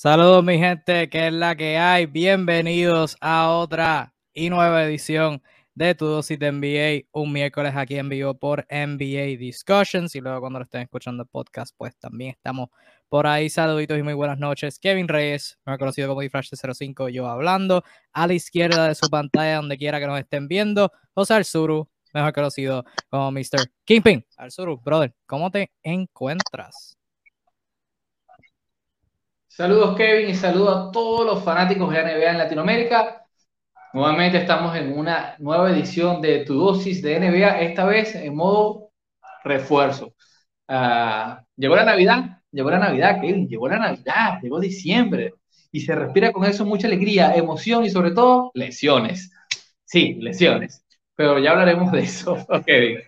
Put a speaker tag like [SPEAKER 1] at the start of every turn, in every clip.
[SPEAKER 1] Saludos mi gente, que es la que hay. Bienvenidos a otra y nueva edición de Tu Dosis de NBA, un miércoles aquí en vivo por NBA Discussions y luego cuando lo estén escuchando el podcast, pues también estamos por ahí. Saluditos y muy buenas noches. Kevin Reyes, me ha conocido como Difrash 05, yo hablando a la izquierda de su pantalla, donde quiera que nos estén viendo. José Arzuru, mejor conocido como Mr. Kingpin. Arzuru, brother, ¿cómo te encuentras?
[SPEAKER 2] Saludos Kevin y saludos a todos los fanáticos de la NBA en Latinoamérica. Nuevamente estamos en una nueva edición de Tu Dosis de NBA, esta vez en modo refuerzo. Uh, llegó la Navidad, llegó la Navidad, Kevin, llegó la Navidad, llegó diciembre y se respira con eso mucha alegría, emoción y sobre todo lesiones. Sí, lesiones, pero ya hablaremos de eso, Kevin.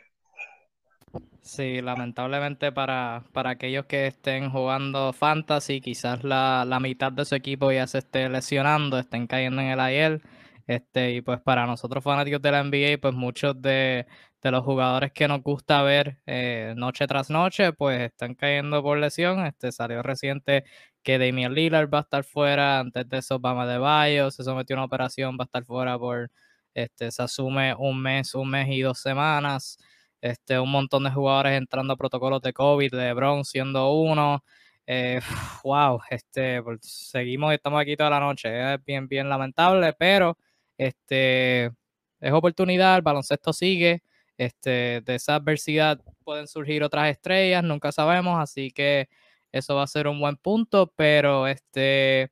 [SPEAKER 1] Sí, lamentablemente para, para aquellos que estén jugando fantasy, quizás la, la, mitad de su equipo ya se esté lesionando, estén cayendo en el ayer. Este, y pues para nosotros fanáticos de la NBA, pues muchos de, de los jugadores que nos gusta ver eh, noche tras noche, pues están cayendo por lesión. Este salió reciente que Damian Lillard va a estar fuera, antes de eso Obama de Bayo se sometió a una operación, va a estar fuera por, este, se asume un mes, un mes y dos semanas este, un montón de jugadores entrando a protocolos de COVID, LeBron siendo uno. Eh, wow, este, pues, seguimos, estamos aquí toda la noche, es bien, bien lamentable, pero este, es oportunidad, el baloncesto sigue, este, de esa adversidad pueden surgir otras estrellas, nunca sabemos, así que eso va a ser un buen punto, pero este,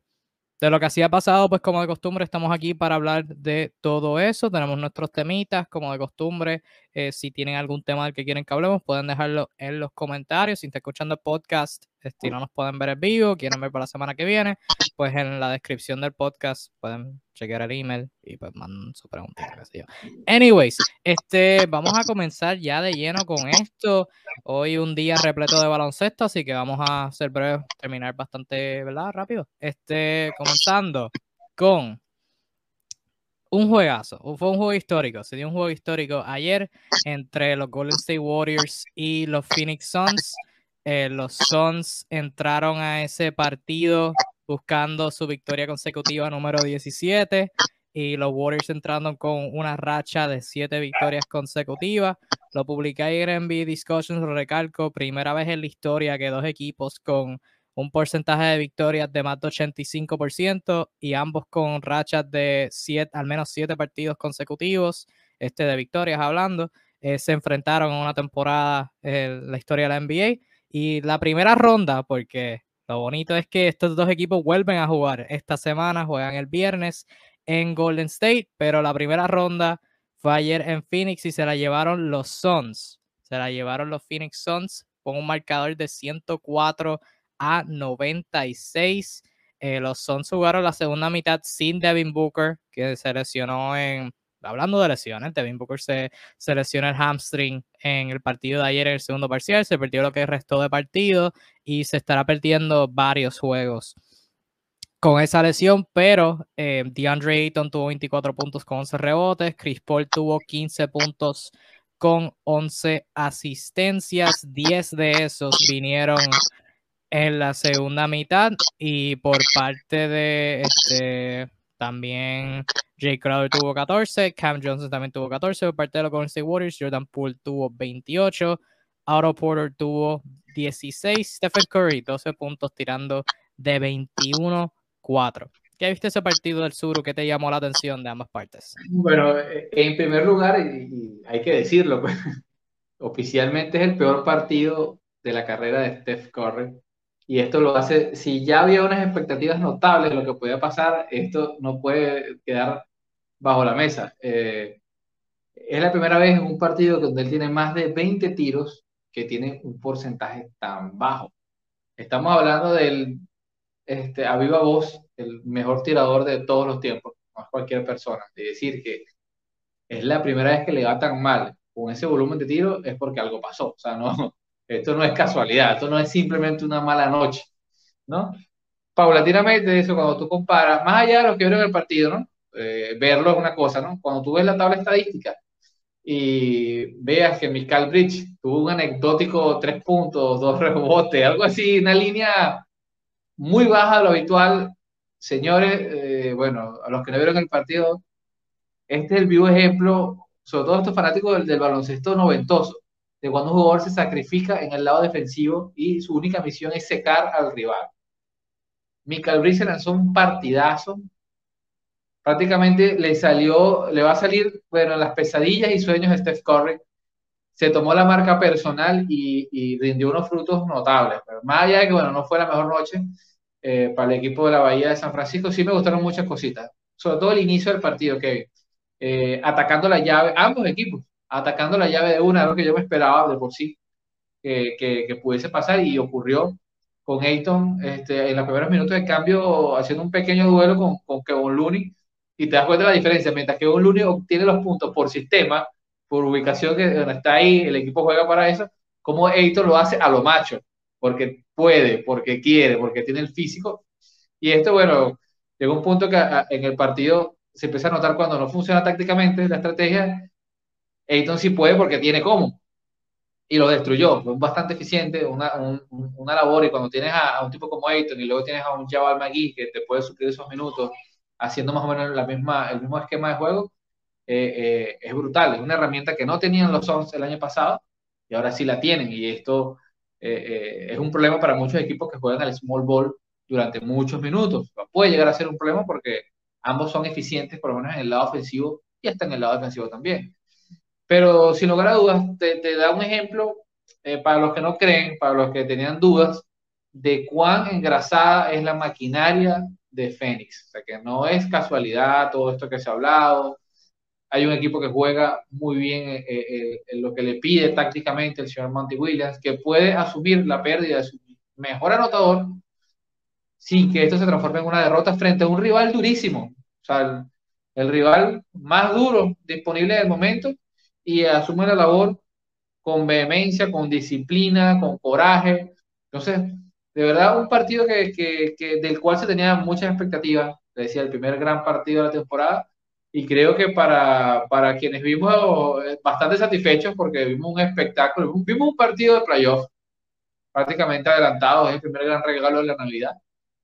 [SPEAKER 1] de lo que así ha pasado, pues como de costumbre estamos aquí para hablar de todo eso. Tenemos nuestros temitas, como de costumbre. Eh, si tienen algún tema del que quieren que hablemos, pueden dejarlo en los comentarios. Si están escuchando el podcast, este, no nos pueden ver en vivo, quieren ver para la semana que viene, pues en la descripción del podcast pueden chequear el email y pues mandan su pregunta. Anyways, este, vamos a comenzar ya de lleno con esto. Hoy un día repleto de baloncesto, así que vamos a ser breve, terminar bastante, ¿verdad? Rápido. Este, comenzando con un juegazo, fue un juego histórico, se dio un juego histórico ayer entre los Golden State Warriors y los Phoenix Suns. Eh, los Suns entraron a ese partido buscando su victoria consecutiva número 17 y los Warriors entrando con una racha de 7 victorias consecutivas. Lo publiqué ayer en NBA Discussions, lo recalco, primera vez en la historia que dos equipos con un porcentaje de victorias de más de 85% y ambos con rachas de siete, al menos 7 partidos consecutivos este, de victorias hablando, eh, se enfrentaron en una temporada en la historia de la NBA y la primera ronda, porque lo bonito es que estos dos equipos vuelven a jugar esta semana, juegan el viernes en Golden State, pero la primera ronda fue ayer en Phoenix y se la llevaron los Suns. Se la llevaron los Phoenix Suns con un marcador de 104 a 96. Eh, los Suns jugaron la segunda mitad sin Devin Booker, que se lesionó en hablando de lesiones, Devin Booker se, se lesiona el hamstring en el partido de ayer, en el segundo parcial, se perdió lo que restó de partido y se estará perdiendo varios juegos con esa lesión, pero eh, DeAndre Ayton tuvo 24 puntos con 11 rebotes, Chris Paul tuvo 15 puntos con 11 asistencias, 10 de esos vinieron en la segunda mitad y por parte de este también Jay Crowder tuvo 14, Cam Johnson también tuvo 14 por parte de los Golden State Warriors, Jordan Poole tuvo 28, Otto Porter tuvo 16, Stephen Curry 12 puntos tirando de 21-4. ¿Qué viste ese partido del sur? ¿Qué te llamó la atención de ambas partes?
[SPEAKER 2] Bueno, eh, en primer lugar, y, hay que decirlo, pues, oficialmente es el peor partido de la carrera de Steph Curry y esto lo hace, si ya había unas expectativas notables de lo que podía pasar, esto no puede quedar bajo la mesa. Eh, es la primera vez en un partido donde él tiene más de 20 tiros que tiene un porcentaje tan bajo. Estamos hablando del, este, a viva voz, el mejor tirador de todos los tiempos, no es cualquier persona. Es decir, que es la primera vez que le va tan mal con ese volumen de tiro, es porque algo pasó. O sea, no, esto no es casualidad, esto no es simplemente una mala noche, ¿no? Paulatinamente eso, cuando tú comparas, más allá de lo que vieron el partido. Eh, verlo es una cosa, ¿no? Cuando tú ves la tabla estadística y veas que Michael Bridge tuvo un anecdótico tres puntos, dos rebotes, algo así, una línea muy baja de lo habitual. Señores, eh, bueno, a los que no vieron el partido, este es el vivo ejemplo, sobre todo estos fanáticos del, del baloncesto noventoso, de cuando un jugador se sacrifica en el lado defensivo y su única misión es secar al rival. Michael Bridges lanzó un partidazo. Prácticamente le salió, le va a salir, bueno, las pesadillas y sueños de Steph Curry. Se tomó la marca personal y, rindió unos frutos notables. Más allá de que, bueno, no fue la mejor noche eh, para el equipo de la Bahía de San Francisco, sí me gustaron muchas cositas. Sobre todo el inicio del partido, Kevin. Eh, atacando la llave, ambos equipos, atacando la llave de una, algo que yo me esperaba de por sí que, que, pudiese pasar y ocurrió con Ayton este, en los primeros minutos de cambio haciendo un pequeño duelo con, con Kevin Looney y te das cuenta la diferencia, mientras que Kevin Looney obtiene los puntos por sistema, por ubicación que donde está ahí, el equipo juega para eso, como Ayton lo hace a lo macho, porque puede, porque quiere, porque tiene el físico. Y esto, bueno, llegó un punto que en el partido se empieza a notar cuando no funciona tácticamente la estrategia, Ayton sí puede porque tiene cómo y lo destruyó. Fue bastante eficiente, una, un, una labor. Y cuando tienes a, a, un tipo como Ayton y luego tienes a un Jabal McGee que te puede suplir esos minutos haciendo más o menos la misma, el mismo esquema de juego, eh, eh, es brutal. Es una herramienta que no tenían los Suns el año pasado y ahora sí la tienen. Y esto eh, es un problema para muchos equipos que juegan al small ball durante muchos minutos. Puede llegar a ser un problema porque ambos son eficientes, por lo menos en el lado ofensivo y hasta en el lado defensivo también. Pero sin lugar a dudas, te, te da un ejemplo eh, para los que no creen, para los que tenían dudas, de cuán engrasada es la maquinaria de Fénix. O sea, que no es casualidad todo esto que se ha hablado. Hay un equipo que juega muy bien eh, eh, en lo que le pide tácticamente el señor Monty Williams, que puede asumir la pérdida de su mejor anotador sin que esto se transforme en una derrota frente a un rival durísimo. O sea, el, el rival más duro disponible en el momento y asume la labor con vehemencia, con disciplina, con coraje. Entonces, de verdad, un partido que, que, que del cual se tenía muchas expectativas, le decía, el primer gran partido de la temporada, y creo que para, para quienes vimos eh, bastante satisfechos porque vimos un espectáculo, vimos un partido de playoff prácticamente adelantado, es el primer gran regalo de la Navidad.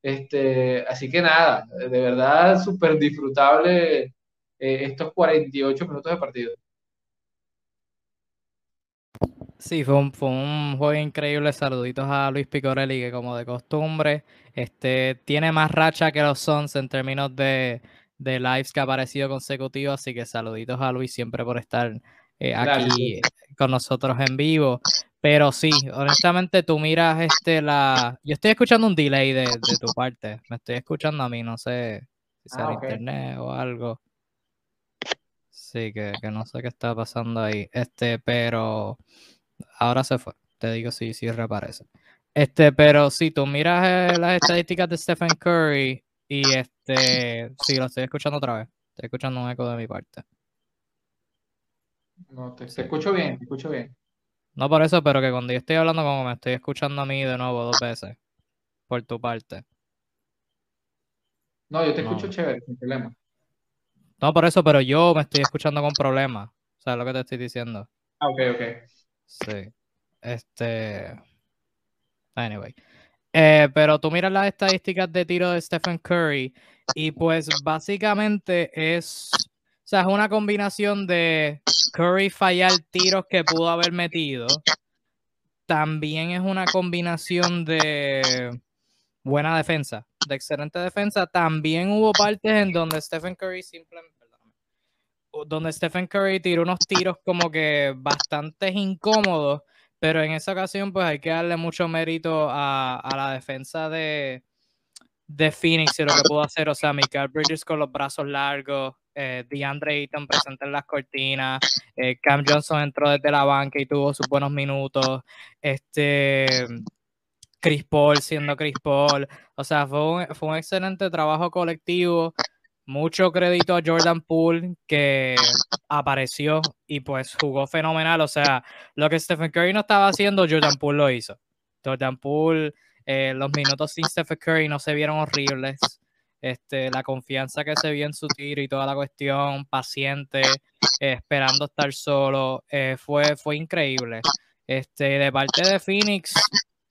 [SPEAKER 2] Este, así que nada, de verdad súper disfrutable eh, estos 48 minutos de partido.
[SPEAKER 1] Sí, fue un, fue un juego increíble. Saluditos a Luis Picorelli, que como de costumbre, este, tiene más racha que los Suns en términos de, de lives que ha aparecido consecutivos. Así que saluditos a Luis siempre por estar eh, aquí con nosotros en vivo. Pero sí, honestamente, tú miras este la. Yo estoy escuchando un delay de, de tu parte. Me estoy escuchando a mí, no sé si sea ah, okay. internet o algo. Sí, que, que no sé qué está pasando ahí. Este, pero ahora se fue. Te digo si, si reaparece. Este, pero si tú miras eh, las estadísticas de Stephen Curry y este, sí, lo estoy escuchando otra vez. Estoy escuchando un eco de mi parte.
[SPEAKER 2] No, te, sí. te escucho bien, te escucho bien.
[SPEAKER 1] No por eso, pero que cuando yo estoy hablando como me estoy escuchando a mí de nuevo dos veces. Por tu parte.
[SPEAKER 2] No, yo te escucho chévere, sin problema.
[SPEAKER 1] No, por eso, pero yo me estoy escuchando con problemas. ¿Sabes lo que te estoy diciendo?
[SPEAKER 2] Ah, ok, ok.
[SPEAKER 1] Sí. Este. Anyway. Eh, pero tú miras las estadísticas de tiro de Stephen Curry y pues básicamente es, o sea, es una combinación de Curry fallar tiros que pudo haber metido. También es una combinación de buena defensa, de excelente defensa. También hubo partes en donde Stephen Curry simplemente donde Stephen Curry tiró unos tiros como que bastante incómodos, pero en esa ocasión pues hay que darle mucho mérito a, a la defensa de, de Phoenix y lo que pudo hacer, o sea, Michael Bridges con los brazos largos, eh, DeAndre Ayton presente en las cortinas, eh, Cam Johnson entró desde la banca y tuvo sus buenos minutos, este, Chris Paul siendo Chris Paul, o sea, fue fue un excelente trabajo colectivo, mucho crédito a Jordan Poole que apareció y pues jugó fenomenal. O sea, lo que Stephen Curry no estaba haciendo, Jordan Poole lo hizo. Jordan Poole, eh, los minutos sin Stephen Curry no se vieron horribles. Este, la confianza que se vio en su tiro y toda la cuestión, paciente, eh, esperando estar solo, eh, fue, fue increíble. Este, de parte de Phoenix,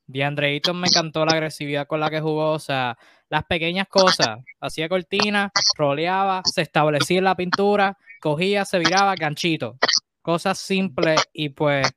[SPEAKER 1] DeAndre Ayton me encantó la agresividad con la que jugó, o sea, las pequeñas cosas, hacía cortina, roleaba, se establecía en la pintura, cogía, se viraba, ganchito, cosas simples y pues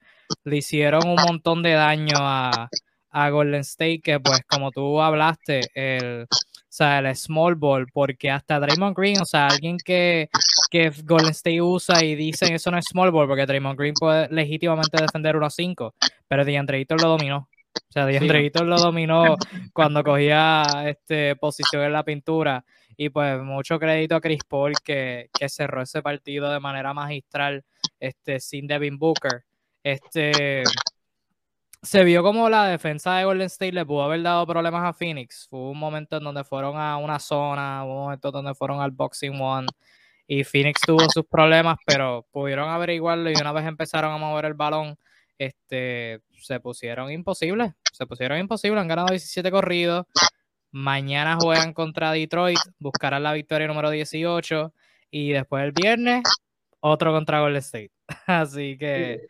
[SPEAKER 1] le hicieron un montón de daño a, a Golden State, que pues como tú hablaste, el, o sea, el small ball, porque hasta Draymond Green, o sea, alguien que, que Golden State usa y dicen eso no es small ball, porque Draymond Green puede legítimamente defender 1-5, pero DeAndre lo dominó. O sea, DeAndre Ayton lo dominó cuando cogía este, posición en la pintura. Y pues mucho crédito a Chris Paul que, que cerró ese partido de manera magistral este, sin Devin Booker. Este, se vio como la defensa de Golden State le pudo haber dado problemas a Phoenix. Hubo un momento en donde fueron a una zona, hubo un momento donde fueron al boxing one y Phoenix tuvo sus problemas, pero pudieron averiguarlo y una vez empezaron a mover el balón, este, se pusieron imposibles. Se pusieron imposibles, han ganado 17 corridos. Mañana juegan contra Detroit, buscarán la victoria número 18 y después el viernes otro contra Golden State. Así que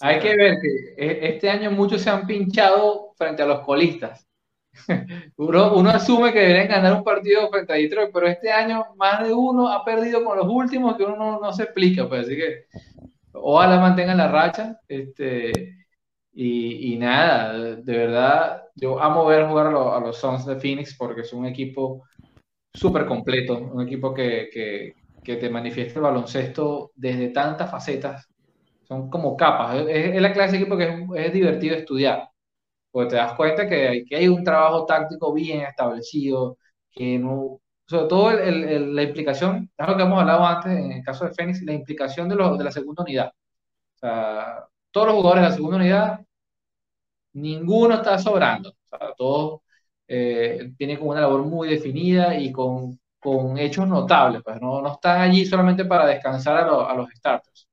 [SPEAKER 2] hay que ver que e, este año muchos se han pinchado frente a los colistas. Uno, asume que deberían ganar un partido frente a Detroit, pero este año más de uno ha perdido con los últimos que uno no, se explica. Pues, así que ojalá mantengan la racha. Este, y, nada, de verdad, yo amo ver jugar a, los, a los Suns de Phoenix porque es un equipo súper completo, un equipo que, que, que te manifiesta el baloncesto desde tantas facetas son como capas. Es, la clase de equipo que es, divertido estudiar, porque te das cuenta que que hay un trabajo táctico bien establecido, que no, sobre todo la implicación, es lo que hemos hablado antes en el caso de Fénix, la implicación de, los, de la segunda unidad. O sea, todos los jugadores de la segunda unidad, ninguno está sobrando. O sea, todos eh, tienen como una labor muy definida y con, con hechos notables. Pues no, no están allí solamente para descansar a, a los starters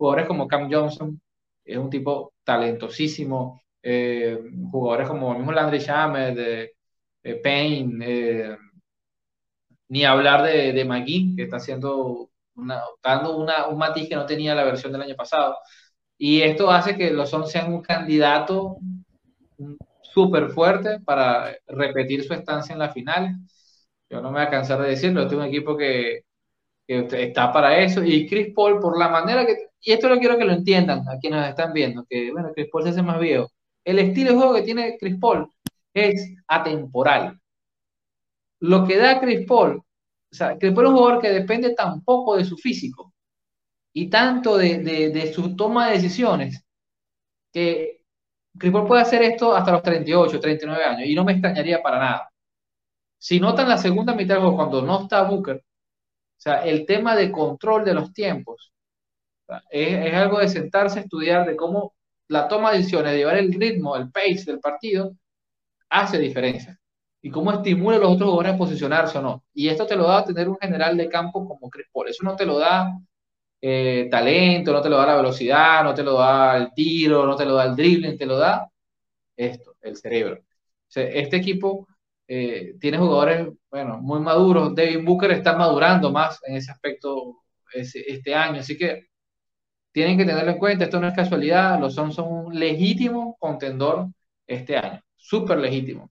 [SPEAKER 2] jugadores como Cam Johnson, es un tipo talentosísimo, eh, jugadores como el mismo Landry Shamet, de, Payne, eh, ni hablar de, de que está haciendo una, dando una, un matiz que no tenía la versión del año pasado. Y esto hace que los Suns sean un candidato súper fuerte para repetir su estancia en la final. Yo no me voy a cansar de decirlo, este es un equipo que, que está para eso. Y Chris Paul, por la manera que y esto lo quiero que lo entiendan a quienes están viendo, que bueno, Chris Paul se hace más viejo. El estilo de juego que tiene Chris Paul es atemporal. Lo que da Chris Paul, o sea, Chris Paul es un jugador que depende tan poco de su físico y tanto de, su toma de decisiones, que Chris Paul puede hacer esto hasta los 38, 39 años y no me extrañaría para nada. Si notan la segunda mitad del cuando no está Booker, o sea, el tema de control de los tiempos es, algo de sentarse a estudiar de cómo la toma de decisiones, de llevar el ritmo, el pace del partido, hace diferencia. Y cómo estimula a los otros jugadores a posicionarse o no. Y esto te lo da tener un general de campo como Chris Paul. Eso no te lo da eh, talento, no te lo da la velocidad, no te lo da el tiro, no te lo da el dribbling, te lo da esto, el cerebro. este equipo eh, tiene jugadores, bueno, muy maduros. David Booker está madurando más en ese aspecto este año. Así que tienen que tenerlo en cuenta, esto no es casualidad, los Suns son un legítimo contendor este año, súper legítimo.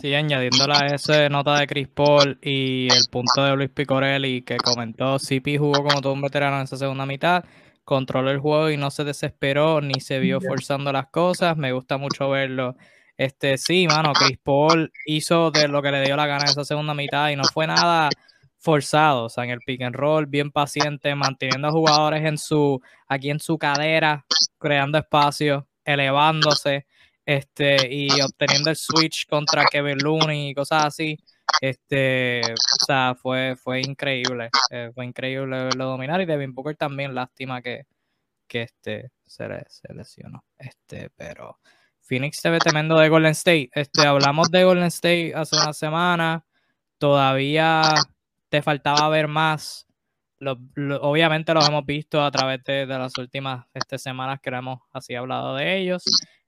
[SPEAKER 1] Sí, añadiéndola a esa nota de Chris Paul y el punto de Luis Picorelli que comentó, CP jugó como todo un veterano en esa segunda mitad, controló el juego y no se desesperó ni se vio forzando las cosas, me gusta mucho verlo. Este, sí, mano, Chris Paul hizo de lo que le dio la gana en esa segunda mitad y no fue nada forzado, o sea, en el pick and roll, bien paciente, manteniendo a jugadores en su, aquí en su cadera, creando espacio, elevándose, este, y obteniendo el switch contra Kevin Looney y cosas así. Este, o sea, fue, fue increíble, eh, fue increíble verlo dominar y Devin Booker también, lástima que, que este, se, se lesionó, este, pero Phoenix se ve tremendo de Golden State, este, hablamos de Golden State hace una semana, todavía te faltaba ver más. obviamente los hemos visto a través de, las últimas este, semanas que hemos así hablado de ellos.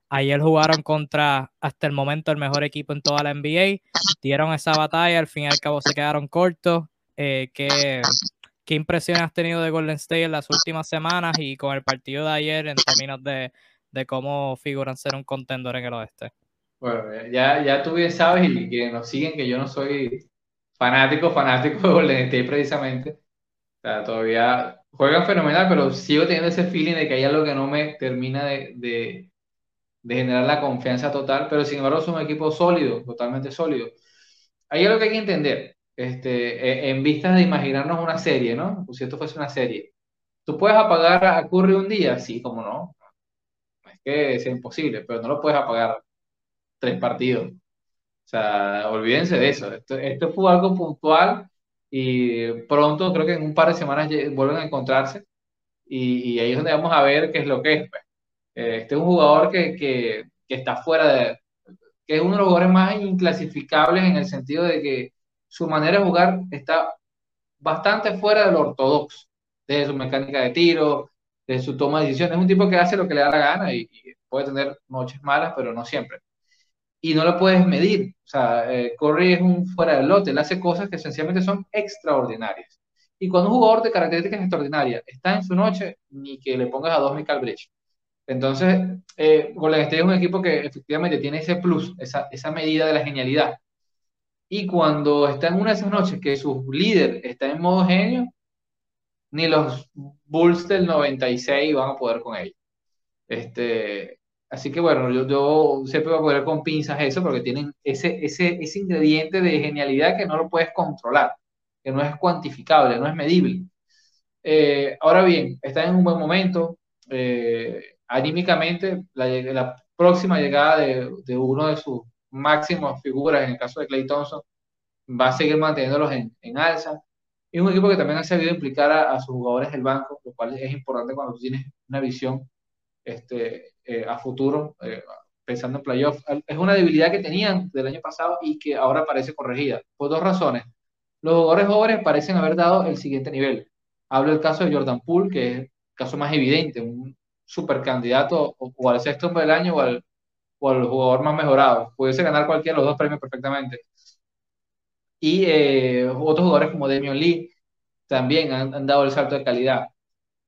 [SPEAKER 1] Ayer jugaron contra, hasta el momento, el mejor equipo en toda la NBA. Dieron esa batalla, al fin y al cabo se quedaron cortos. Eh, ¿qué, ¿Qué impresión has tenido de Golden State en las últimas semanas y con el partido de ayer en términos de, de cómo figuran ser un contendor en el oeste.
[SPEAKER 2] Bueno, ya, ya tú bien sabes y que nos siguen que yo no soy fanático, fanático de Golden State precisamente. O sea, todavía juegan fenomenal, pero sigo teniendo ese feeling de que hay algo que no me termina de, de generar la confianza total, pero sin embargo es un equipo sólido, totalmente sólido. Hay algo que hay que entender, este, e, en vistas de imaginarnos una serie, ¿no? Si esto fuese una serie. ¿Tú puedes apagar a Curry un día? Sí, como no. Es que sea imposible, pero no lo puedes apagar tres partidos. O sea, olvídense de eso. Esto, esto fue algo puntual y pronto, creo que en un par de semanas vuelven a encontrarse y, ahí es donde vamos a ver qué es lo que es. Pues. Este es un jugador que, que, está fuera de... que es uno de los jugadores más inclasificables en el sentido de que su manera de jugar está bastante fuera de lo ortodoxo, de su mecánica de tiro, de su toma de decisiones. Es un tipo que hace lo que le da la gana y puede tener noches malas, pero no siempre y no lo puedes medir. O sea, eh, es un fuera del lote, él hace cosas que esencialmente son extraordinarias. Y cuando un jugador de características extraordinarias está en su noche, ni que le pongas a dos Michael Bridge. Entonces, eh, Golden State es un equipo que efectivamente tiene ese plus, esa, medida de la genialidad. Y cuando está en una de esas noches que su líder está en modo genio, ni los Bulls del 96 van a poder con ellos. Este, Así que bueno, yo, yo siempre voy a poner con pinzas eso porque tienen ese, ese, ese ingrediente de genialidad que no lo puedes controlar, que no es cuantificable, no es medible. Eh, ahora bien, está en un buen momento. Eh, anímicamente, la, próxima llegada de, uno de sus máximas figuras, en el caso de Clay Thompson, va a seguir manteniéndolos en, en alza. Es un equipo que también ha sabido implicar a, sus jugadores del banco, lo cual es importante cuando tú tienes una visión este, eh, a futuro, eh, pensando en playoff. Es una debilidad que tenían del año pasado y que ahora parece corregida, por dos razones. Los jugadores jóvenes parecen haber dado el siguiente nivel. Hablo del caso de Jordan Poole, que es el caso más evidente, un super candidato o, al sexto hombre del año o al, o al jugador más mejorado. Pudiese ganar cualquiera de los dos premios perfectamente. Y eh, otros jugadores como Damian Lee también han, dado el salto de calidad.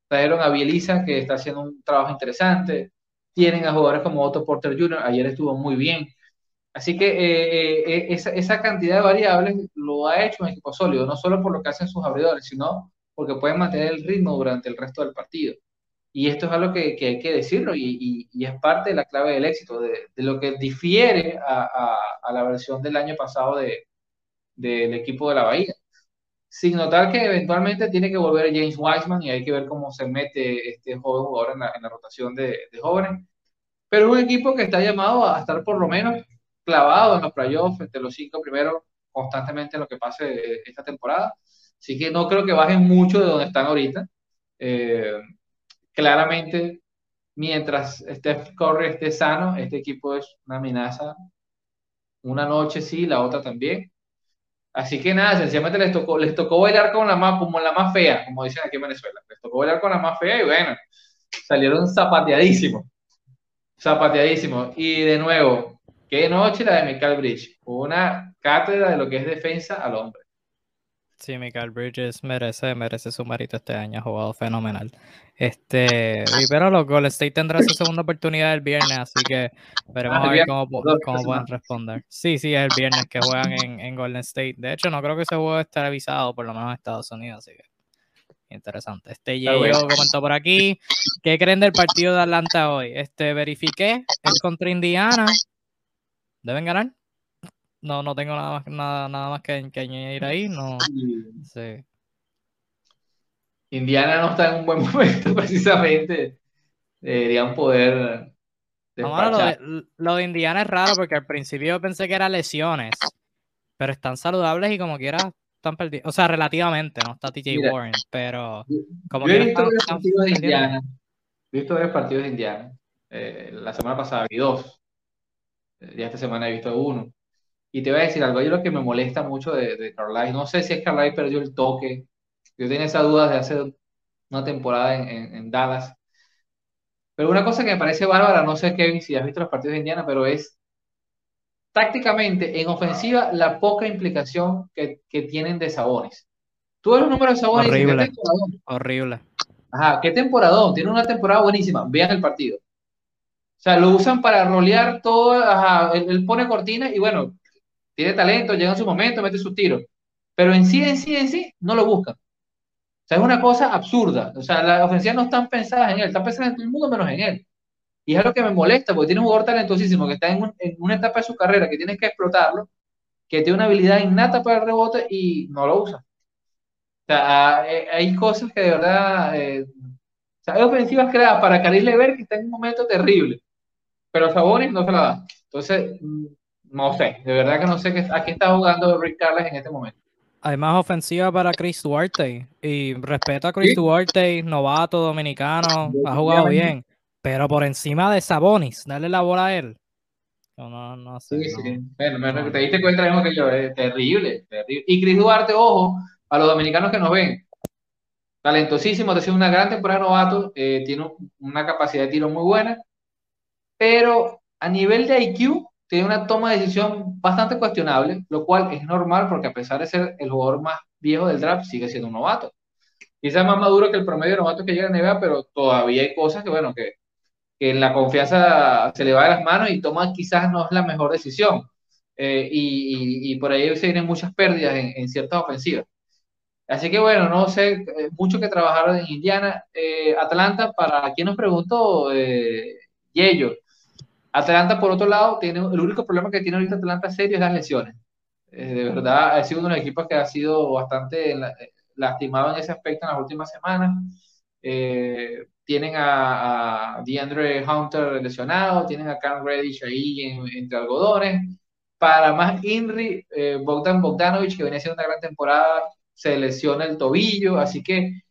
[SPEAKER 2] Trajeron a Bieliza, que está haciendo un trabajo interesante. Tienen a jugadores como Otto Porter Jr., ayer estuvo muy bien. Así que eh, eh, esa, esa, cantidad de variables lo ha hecho un equipo sólido, no solo por lo que hacen sus abridores, sino porque pueden mantener el ritmo durante el resto del partido. Y esto es algo que, que hay que decirlo y, y, es parte de la clave del éxito, de, de lo que difiere a, a, a, la versión del año pasado de, del equipo de la Bahía sin notar que eventualmente tiene que volver James Wiseman y hay que ver cómo se mete este joven jugador en la, en la rotación de, de, jóvenes. Pero es un equipo que está llamado a estar por lo menos clavado en los playoffs, entre los cinco primeros, constantemente en lo que pase esta temporada. Así que no creo que bajen mucho de donde están ahorita. Eh, claramente, mientras Steph Curry esté sano, este equipo es una amenaza. Una noche sí, la otra también Así que nada, sencillamente les tocó, les tocó bailar con la más, como la más fea, como dicen aquí en Venezuela. Les tocó bailar con la más fea y bueno, salieron zapateadísimos. Zapateadísimos. Y de nuevo, qué noche la de Michael Bridge. Una cátedra de lo que es defensa al hombre.
[SPEAKER 1] Sí, Michael Bridges merece, merece su marito este año, ha jugado fenomenal. Este, pero los Golden State tendrá su segunda oportunidad el viernes, así que veremos ah, a ver cómo, cómo pueden responder. Sí, sí, es el viernes que juegan en, en, Golden State. De hecho, no creo que ese juego esté avisado, por lo menos en Estados Unidos, así que interesante. Este yo comentó por aquí. ¿Qué creen del partido de Atlanta hoy? Este, verifiqué, es contra Indiana. ¿Deben ganar? No, no tengo nada más, nada, nada más que, que añadir ahí. No, sí.
[SPEAKER 2] Indiana no está en un buen momento, precisamente. Deberían poder.
[SPEAKER 1] No, lo, de, lo, de, Indiana es raro porque al principio pensé que eran lesiones, pero están saludables y como quiera están perdidos. O sea, relativamente, no está TJ Warren, pero como
[SPEAKER 2] yo he visto varios partidos de Indiana. He visto varios partidos de Indiana. Eh, la semana pasada vi dos. Eh, ya esta semana he visto uno. Y te voy a decir algo, yo lo que me molesta mucho de, de Carlisle, no sé si es Carlisle perdió el toque, yo tenía esa duda de hace una temporada en, en, en, Dallas, pero una cosa que me parece bárbara, no sé Kevin si has visto los partidos de Indiana, pero es tácticamente en ofensiva la poca implicación que, que tienen de Sabonis. Tú ves los números de Sabonis.
[SPEAKER 1] Horrible. Horrible.
[SPEAKER 2] Ajá, qué temporadón, tiene una temporada buenísima, vean el partido. O sea, lo usan para rolear todo, ajá, él, él pone cortinas y bueno, tiene talento, llega en su momento, mete sus tiros. Pero en sí, en sí, en sí, no lo buscan. O sea, es una cosa absurda. O sea, las ofensivas no están pensadas en él, están pensadas en todo el mundo menos en él. Y es lo que me molesta, porque tiene un jugador talentosísimo que está en, un- en una etapa de su carrera que tienes que explotarlo, que tiene una habilidad innata para el rebote y no lo usa. O sea, hay, hay cosas que de verdad... eh, o sea, hay ofensivas creadas para Caris Lever que está en un momento terrible, pero Sabonis no se la da. Entonces, mm, no sé, de verdad que no sé qué, a qué está jugando Rick Carles en este momento.
[SPEAKER 1] Hay más ofensiva para Chris Duarte. Y respeto a Chris
[SPEAKER 2] Sí.
[SPEAKER 1] Duarte, novato, dominicano, ha jugado bien. Pero por encima de Sabonis, darle la bola a él. No, no, no sé.
[SPEAKER 2] Sí,
[SPEAKER 1] no.
[SPEAKER 2] sí. Bueno,
[SPEAKER 1] no,
[SPEAKER 2] te diste cuenta mismo que yo, es terrible, terrible. Y Chris Duarte, ojo, a los dominicanos que nos ven, talentosísimo, ha sido una gran temporada de novato, eh, tiene un- una capacidad de tiro muy buena, pero a nivel de IQ tiene una toma de decisión bastante cuestionable, lo cual es normal porque a pesar de ser el jugador más viejo del draft, sigue siendo un novato. Quizás más maduro que el promedio de novatos que llega a NBA, pero todavía hay cosas que, bueno, que, que la confianza se le va de las manos y toma quizás no es la mejor decisión. Eh, y, y- y por ahí se vienen muchas pérdidas en, en ciertas ofensivas. Así que bueno, no sé, eh, mucho que trabajar en Indiana. Eh, Atlanta, para quien nos preguntó, eh, Yello. Atlanta, por otro lado, tiene el único problema que tiene ahorita Atlanta serio es las lesiones. Eh, de verdad, ha sido uno de los equipos que ha sido bastante la- eh, lastimado en ese aspecto en las últimas semanas. Eh, tienen a, a DeAndre Hunter lesionado, tienen a Cam Reddish ahí en- entre algodones. Para más Inri, eh, Bogdan Bogdanovic, que venía haciendo una gran temporada, se lesiona el tobillo, así que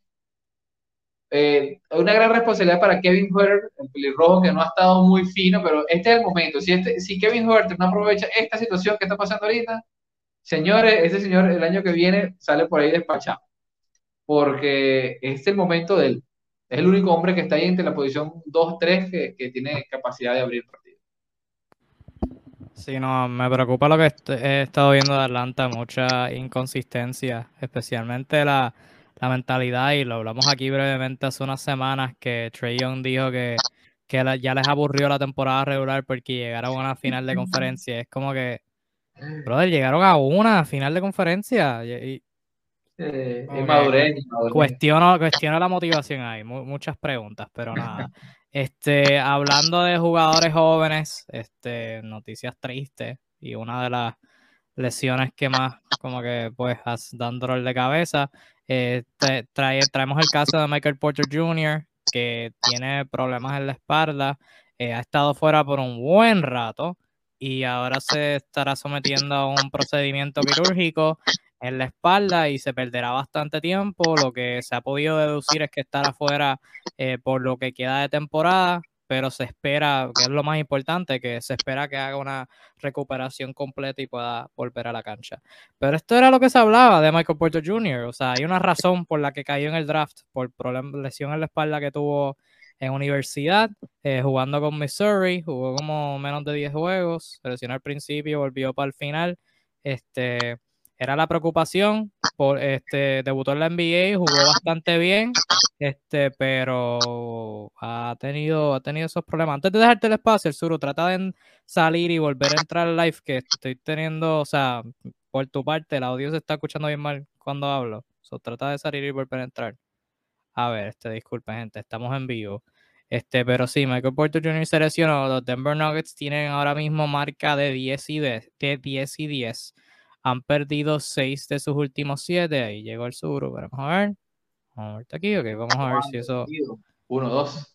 [SPEAKER 2] eh, una gran responsabilidad para Kevin Huerter, el pelirrojo que no ha estado muy fino, pero este es el momento. Si, este, si Kevin Huerter no aprovecha esta situación que está pasando ahorita, señores, ese señor el año que viene sale por ahí despachado, porque este es el momento de él. Es el único hombre que está ahí entre la posición 2-3 que, que tiene capacidad de abrir partido.
[SPEAKER 1] Sí, no, me preocupa lo que he estado viendo de Atlanta, mucha inconsistencia, especialmente la, la mentalidad, y lo hablamos aquí brevemente hace unas semanas, que Trey Young dijo que, que la- ya les aburrió la temporada regular porque llegaron a una final de conferencia. Es como que, brother, llegaron a una final de conferencia. y- y
[SPEAKER 2] Eh,
[SPEAKER 1] cuestiono, cuestiono la motivación ahí, mu- muchas preguntas, pero nada. Este, hablando de jugadores jóvenes, este, noticias tristes y una de las lesiones que más como que pues dan dolor de cabeza. Eh, tra- trae- traemos el caso de Michael Porter Jr., que tiene problemas en la espalda, eh, ha estado fuera por un buen rato y ahora se estará sometiendo a un procedimiento quirúrgico en la espalda y se perderá bastante tiempo. Lo que se ha podido deducir es que estará fuera eh, por lo que queda de temporada, pero se espera, que es lo más importante, que se espera que haga una recuperación completa y pueda volver a la cancha. Pero esto era lo que se hablaba de Michael Porter Jr. O sea, hay una razón por la que cayó en el draft, por lesión en la espalda que tuvo en universidad, eh, jugando con Missouri, jugó como menos de 10 juegos, se lesionó al principio, volvió para el final. Este, era la preocupación, por, este, debutó en la NBA, jugó bastante bien, este, pero ha tenido, ha tenido esos problemas. Antes de dejarte el espacio, el Suru, trata de salir y volver a entrar live, que estoy teniendo, o sea, por tu parte, el audio se está escuchando bien mal cuando hablo. So, trata de salir y volver a entrar. A ver, este, disculpen, gente, estamos en vivo. Este, pero sí, Michael Porter Jr. se lesionó. Los Denver Nuggets tienen ahora mismo marca de 10 y 10, de 10 y 10. Han perdido 6 de sus últimos 7. Ahí llegó el sur. Vamos a ver. Vamos a ver aquí, ok. Vamos a ver si eso.
[SPEAKER 2] Uno, dos.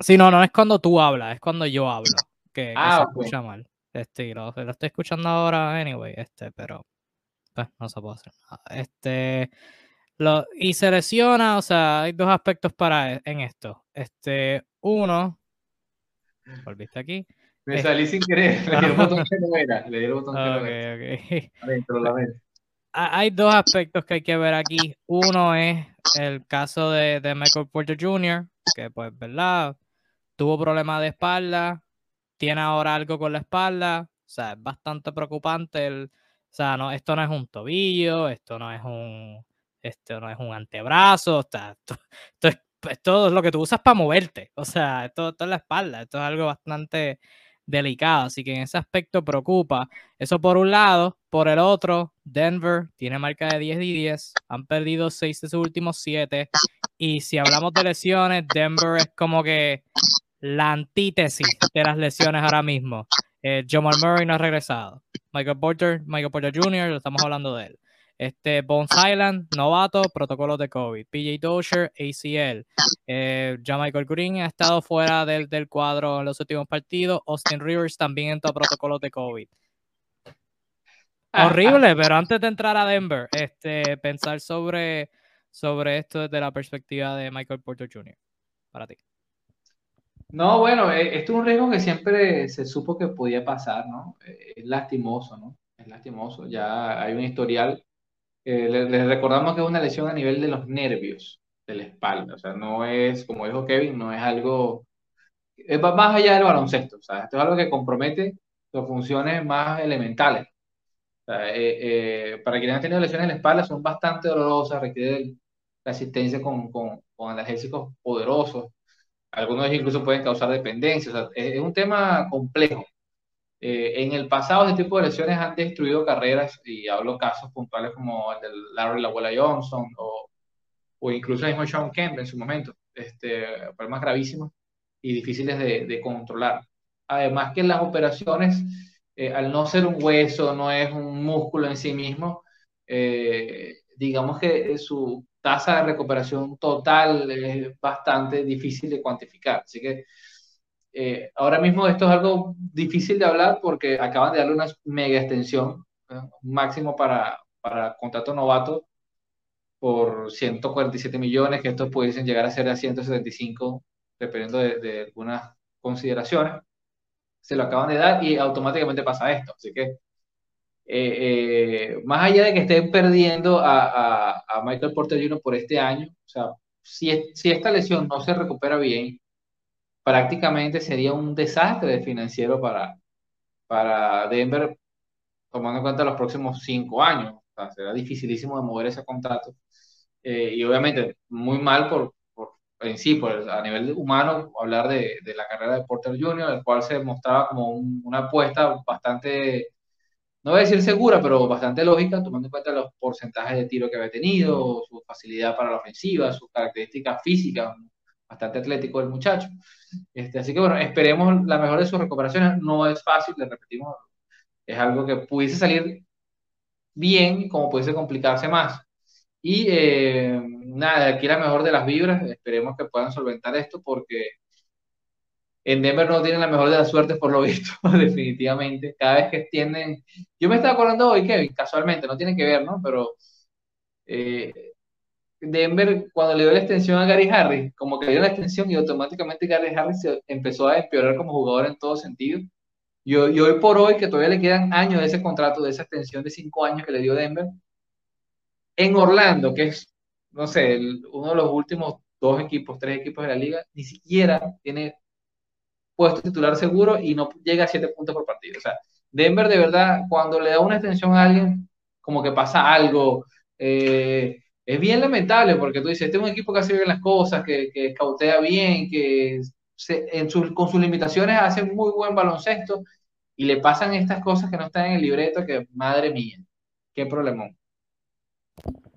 [SPEAKER 1] Sí, no, no es cuando tú hablas, es cuando yo hablo. Que, que
[SPEAKER 2] Ah,
[SPEAKER 1] se escucha mal. Este, lo, lo estoy escuchando ahora, anyway, este, pero pues, no se puede hacer nada. Este, lo, y se lesiona, o sea, hay dos aspectos para e- en esto. Este, uno, volviste aquí.
[SPEAKER 2] Me salí sin querer. Le di el botón que no era. Le di el botón que no era.
[SPEAKER 1] ok.
[SPEAKER 2] Adentro, la mente.
[SPEAKER 1] Ha- Hay dos aspectos que hay que ver aquí. Uno es el caso de, de Michael Porter Jr., que pues, ¿verdad? Tuvo problemas de espalda, tiene ahora algo con la espalda, o sea, es bastante preocupante. El, o sea, no, esto no es un tobillo, esto no es un, esto no es un antebrazo, o sea, esto, esto es esto es lo que tú usas para moverte. O sea, esto, esto es la espalda. Esto es algo bastante delicado. Así que en ese aspecto preocupa. Eso por un lado. Por el otro, Denver tiene marca de 10 y 10. Han perdido 6 de sus últimos 7. Y si hablamos de lesiones, Denver es como que la antítesis de las lesiones ahora mismo. Eh, Jamal Murray no ha regresado. Michael Porter, Michael Porter Jr., estamos hablando de él. Este, Bones Island, novato, protocolos de COVID. PJ Dozier, ACL. Eh, ya Michael Green ha estado fuera del, del, cuadro en los últimos partidos. Austin Rivers también entró a protocolos de COVID. Horrible, pero antes de entrar a Denver, este, pensar sobre, sobre esto desde la perspectiva de Michael Porter Jr. Para ti.
[SPEAKER 2] No, bueno, eh, esto es un riesgo que siempre se supo que podía pasar, ¿no? Eh, es lastimoso, ¿no? Es lastimoso. Ya hay un historial. Eh, les, recordamos que es una lesión a nivel de los nervios de la espalda. O sea, no es, como dijo Kevin, no es algo. Es más allá del baloncesto. O sea, esto es algo que compromete las funciones más elementales. O sea, para quienes han tenido lesiones en la espalda, son bastante dolorosas, requieren la asistencia con, con, con analgésicos poderosos algunos incluso pueden causar dependencia. es, un tema complejo. Eh, en el pasado, este tipo de lesiones han destruido carreras, y hablo casos puntuales como el de Larry La Abuela Johnson o, o incluso el mismo Sean Kemp en su momento, este, problemas gravísimos y difíciles de, de controlar. Además que las operaciones, eh, al no ser un hueso, no es un músculo en sí mismo, eh, digamos que su tasa de recuperación total es bastante difícil de cuantificar. Así que eh, ahora mismo esto es algo difícil de hablar porque acaban de darle una mega extensión, máximo para, para contrato novato por 147 millones, que estos pudiesen llegar a ser a 175, dependiendo de, de algunas consideraciones. Se lo acaban de dar y automáticamente pasa esto. Así que eh, eh, más allá de que estén perdiendo a, a, Michael Porter Jr. por este año, o sea, si, si esta lesión no se recupera bien, prácticamente sería un desastre financiero para, para Denver, tomando en cuenta los próximos cinco años. O sea, será dificilísimo de mover ese contrato. Eh, y obviamente muy mal por, por en sí, por, a nivel humano, hablar de, de, la carrera de Porter Jr., el cual se mostraba como una apuesta bastante no voy a decir segura, pero bastante lógica, tomando en cuenta los porcentajes de tiro que había tenido, su facilidad para la ofensiva, sus características físicas, bastante atlético el muchacho. Este, así que bueno, esperemos la mejor de sus recuperaciones. No es fácil, le repetimos, es algo que pudiese salir bien, como pudiese complicarse más. Y eh, nada, aquí la mejor de las vibras, esperemos que puedan solventar esto porque en Denver no tienen la mejor de las suertes por lo visto, definitivamente. Cada vez que extienden... Yo me estaba acordando hoy, Kevin, casualmente, no tiene que ver, ¿no? Pero eh, Denver, cuando le dio la extensión a Gary Harris, como que le dio la extensión y automáticamente Gary Harris empezó a empeorar como jugador en todo sentido. Y, hoy por hoy, que todavía le quedan años de ese contrato, de esa extensión de cinco años que le dio Denver, en Orlando, que es, no sé, uno de los últimos dos equipos, tres equipos de la liga, ni siquiera tiene puesto titular seguro y no llega a 7 puntos por partido. O sea, Denver de verdad, cuando le da una extensión a alguien, como que pasa algo. Eh, es bien lamentable porque tú dices, este es un equipo que hace bien las cosas, que, que cautea bien, que en con sus limitaciones hace muy buen baloncesto y le pasan estas cosas que no están en el libreto que, madre mía, qué problemón.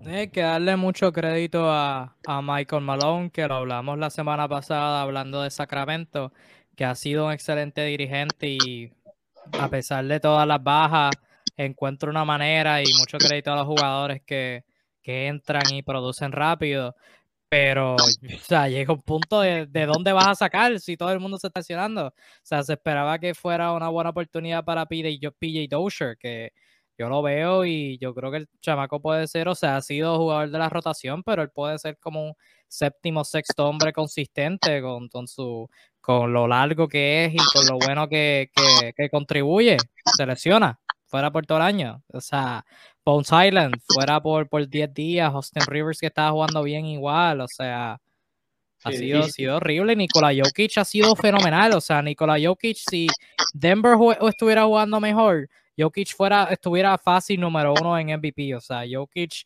[SPEAKER 1] Hay que darle mucho crédito a, a Michael Malone, que lo hablamos la semana pasada hablando de Sacramento, que ha sido un excelente dirigente y a pesar de todas las bajas, encuentra una manera y mucho crédito a los jugadores que, que entran y producen rápido. Pero, o sea, llega un punto de, de dónde vas a sacar si todo el mundo se está accionando. O sea, se esperaba que fuera una buena oportunidad para PJ, PJ Dozier, que yo lo veo y yo creo que el chamaco puede ser, o sea, ha sido jugador de la rotación, pero él puede ser como un séptimo, sexto hombre consistente con, con su con lo largo que es y con lo bueno que, que, contribuye, se lesiona, fuera por todo el año. O sea, Bones Island, fuera por, por 10 días, Austin Rivers que estaba jugando bien igual, o sea, ha sido, sido horrible. Nikola Jokic ha sido fenomenal, o sea, Nikola Jokic, si Denver estuviera jugando mejor, Jokic fuera, estuviera fácil número uno en MVP, o sea, Jokic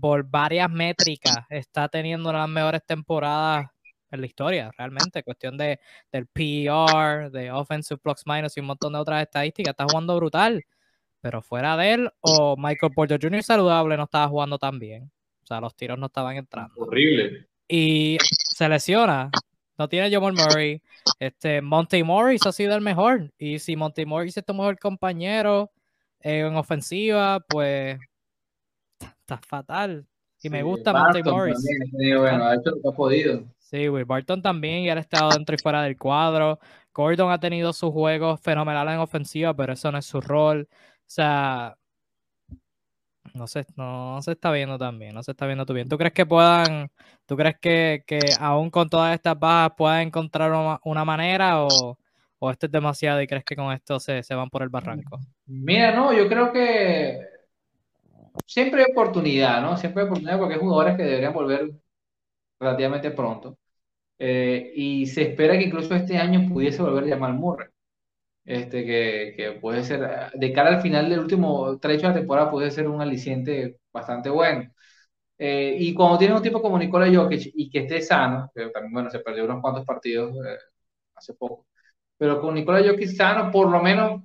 [SPEAKER 1] por varias métricas está teniendo las mejores temporadas en la historia, realmente. Cuestión de, del PR, de offensive plus minus y un montón de otras estadísticas. Está jugando brutal. Pero fuera de él, o Michael Porter Jr. saludable no estaba jugando tan bien. O sea, los tiros no estaban entrando.
[SPEAKER 2] Horrible.
[SPEAKER 1] Y se lesiona. No tiene Jamal Murray. Este, Monty Morris ha sido el mejor. Y si Monty Morris es tu mejor compañero en ofensiva, pues está fatal. Y me gusta Monty Morris.
[SPEAKER 2] bueno, ha hecho lo que ha podido.
[SPEAKER 1] Sí, Will Barton también, y ha estado dentro y fuera del cuadro. Gordon ha tenido sus juegos fenomenales en ofensiva, pero eso no es su rol. O sea, no se, no, se está viendo tan bien, no se está viendo tú bien. ¿Tú crees que puedan, tú crees que, que aún con todas estas bajas puedan encontrar una, manera o, o, esto es demasiado y crees que con esto se, se van por el barranco?
[SPEAKER 2] Mira, no, yo creo que siempre hay oportunidad, ¿no? Siempre hay oportunidad porque hay jugadores que deberían volver relativamente pronto. Eh, y se espera que incluso este año pudiese volver a llamar Murray. Este, que, que, puede ser, de cara al final del último trecho de la temporada, puede ser un aliciente bastante bueno. Eh, y cuando tiene un tipo como Nikola Jokic y que esté sano, que también, bueno, se perdió unos cuantos partidos eh, hace poco, pero con Nikola Jokic sano, por lo menos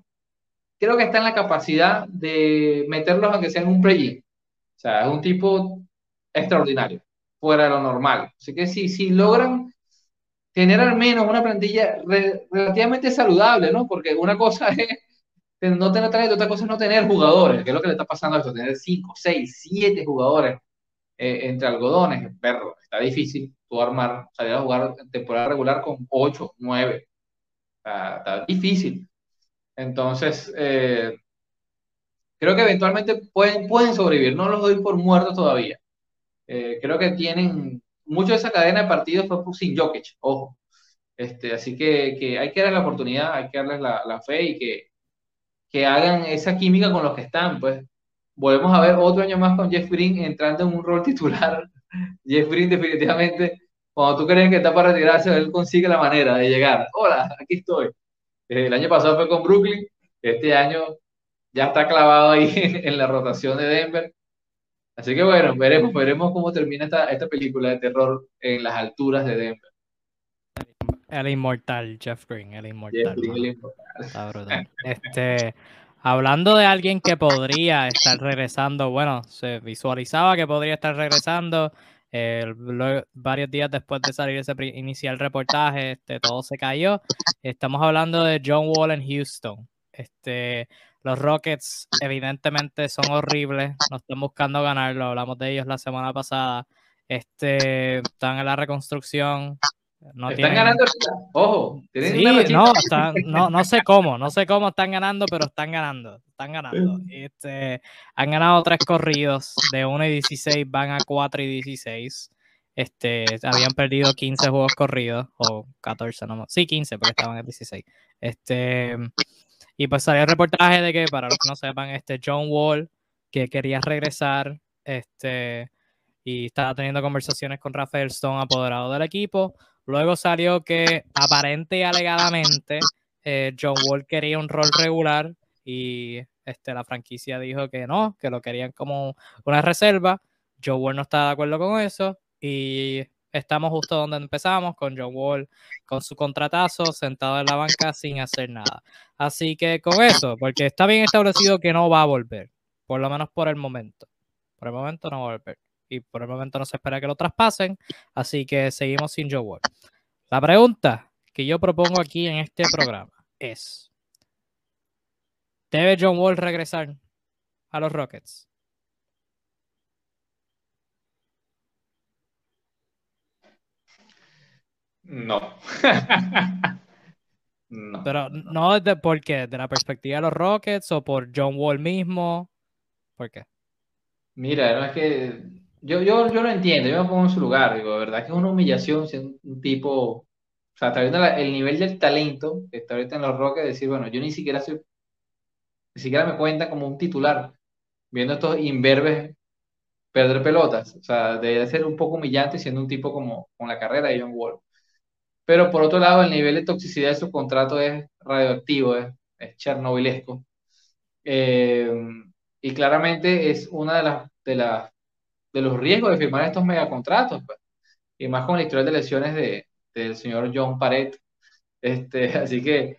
[SPEAKER 2] creo que está en la capacidad de meterlos aunque sea en un play-in. O sea, es un tipo extraordinario, fuera de lo normal. Así que si, si logran tener al menos una plantilla relativamente saludable, ¿no? Porque una cosa es no tener talento, otra cosa es no tener jugadores, que es lo que le está pasando a esto, tener 5, 6, 7 jugadores eh, entre algodones, perro, está difícil tú armar, salir a jugar en temporada regular con 8, 9, está, está difícil. Entonces, eh, creo que eventualmente pueden, pueden sobrevivir, no los doy por muertos todavía. Eh, creo que tienen mucho de esa cadena de partidos fue sin Jokic, ojo. Este, así que, hay que darles la oportunidad, hay que darles la, la, fe y que, que hagan esa química con los que están. Pues volvemos a ver otro año más con Jeff Green entrando en un rol titular. Jeff Green definitivamente, cuando tú crees que está para retirarse, él consigue la manera de llegar. Hola, aquí estoy. Eh, el año pasado fue con Brooklyn, este año ya está clavado ahí en la rotación de Denver Así que bueno, veremos, veremos cómo termina esta, esta película de terror en las alturas de Denver.
[SPEAKER 1] El inmortal, Jeff Green, el inmortal. Este, hablando de alguien que podría estar regresando, bueno, se visualizaba que podría estar regresando. varios días después de salir ese inicial reportaje, este, todo se cayó. Estamos hablando de John Wall en Houston. Este, los Rockets evidentemente son horribles, no están buscando ganarlo, hablamos de ellos la semana pasada. Este, están en la reconstrucción.
[SPEAKER 2] No están ganando, ojo.
[SPEAKER 1] Sí, no, no, no sé cómo, no sé cómo están ganando, pero están ganando, están ganando. Este, han ganado tres corridos, de 1 y 16 van a 4 y 16. Este, habían perdido 15 juegos corridos, o 14, no Sí, 15, porque estaban en 16. Este, y pues salió el reportaje de que, para los que no sepan, este John Wall, que quería regresar, este, y estaba teniendo conversaciones con Rafael Stone, apoderado del equipo. Luego salió que aparente y alegadamente eh, John Wall quería un rol regular y este, la franquicia dijo que no, que lo querían como una reserva. John Wall no estaba de acuerdo con eso y estamos justo donde empezamos, con John Wall con su contratazo, sentado en la banca sin hacer nada. Así que con eso, porque está bien establecido que no va a volver, por lo menos por el momento. Por el momento no va a volver. Y por el momento no se espera que lo traspasen, así que seguimos sin John Wall. La pregunta que yo propongo aquí en este programa es, ¿debe John Wall regresar a los Rockets?
[SPEAKER 2] No.
[SPEAKER 1] no. Pero no es de por qué, de la perspectiva de los Rockets o por John Wall mismo. ¿Por qué?
[SPEAKER 2] Mira, no es que yo, yo, yo lo entiendo, yo me pongo en su lugar, digo, de verdad que es una humillación ser un tipo, o sea, está viendo el nivel del talento que está ahorita en los Rockets, decir, bueno, yo ni siquiera soy, ni siquiera me cuenta como un titular, viendo estos imberbes perder pelotas, o sea, debe ser un poco humillante siendo un tipo como con la carrera de John Wall. Pero por otro lado, el nivel de toxicidad de su contrato es radioactivo, es, es chernobylesco. Eh, y claramente es una de las, de las de los riesgos de firmar estos megacontratos, pues. y más con la historia de lesiones de, del señor John Paret. Este, así que,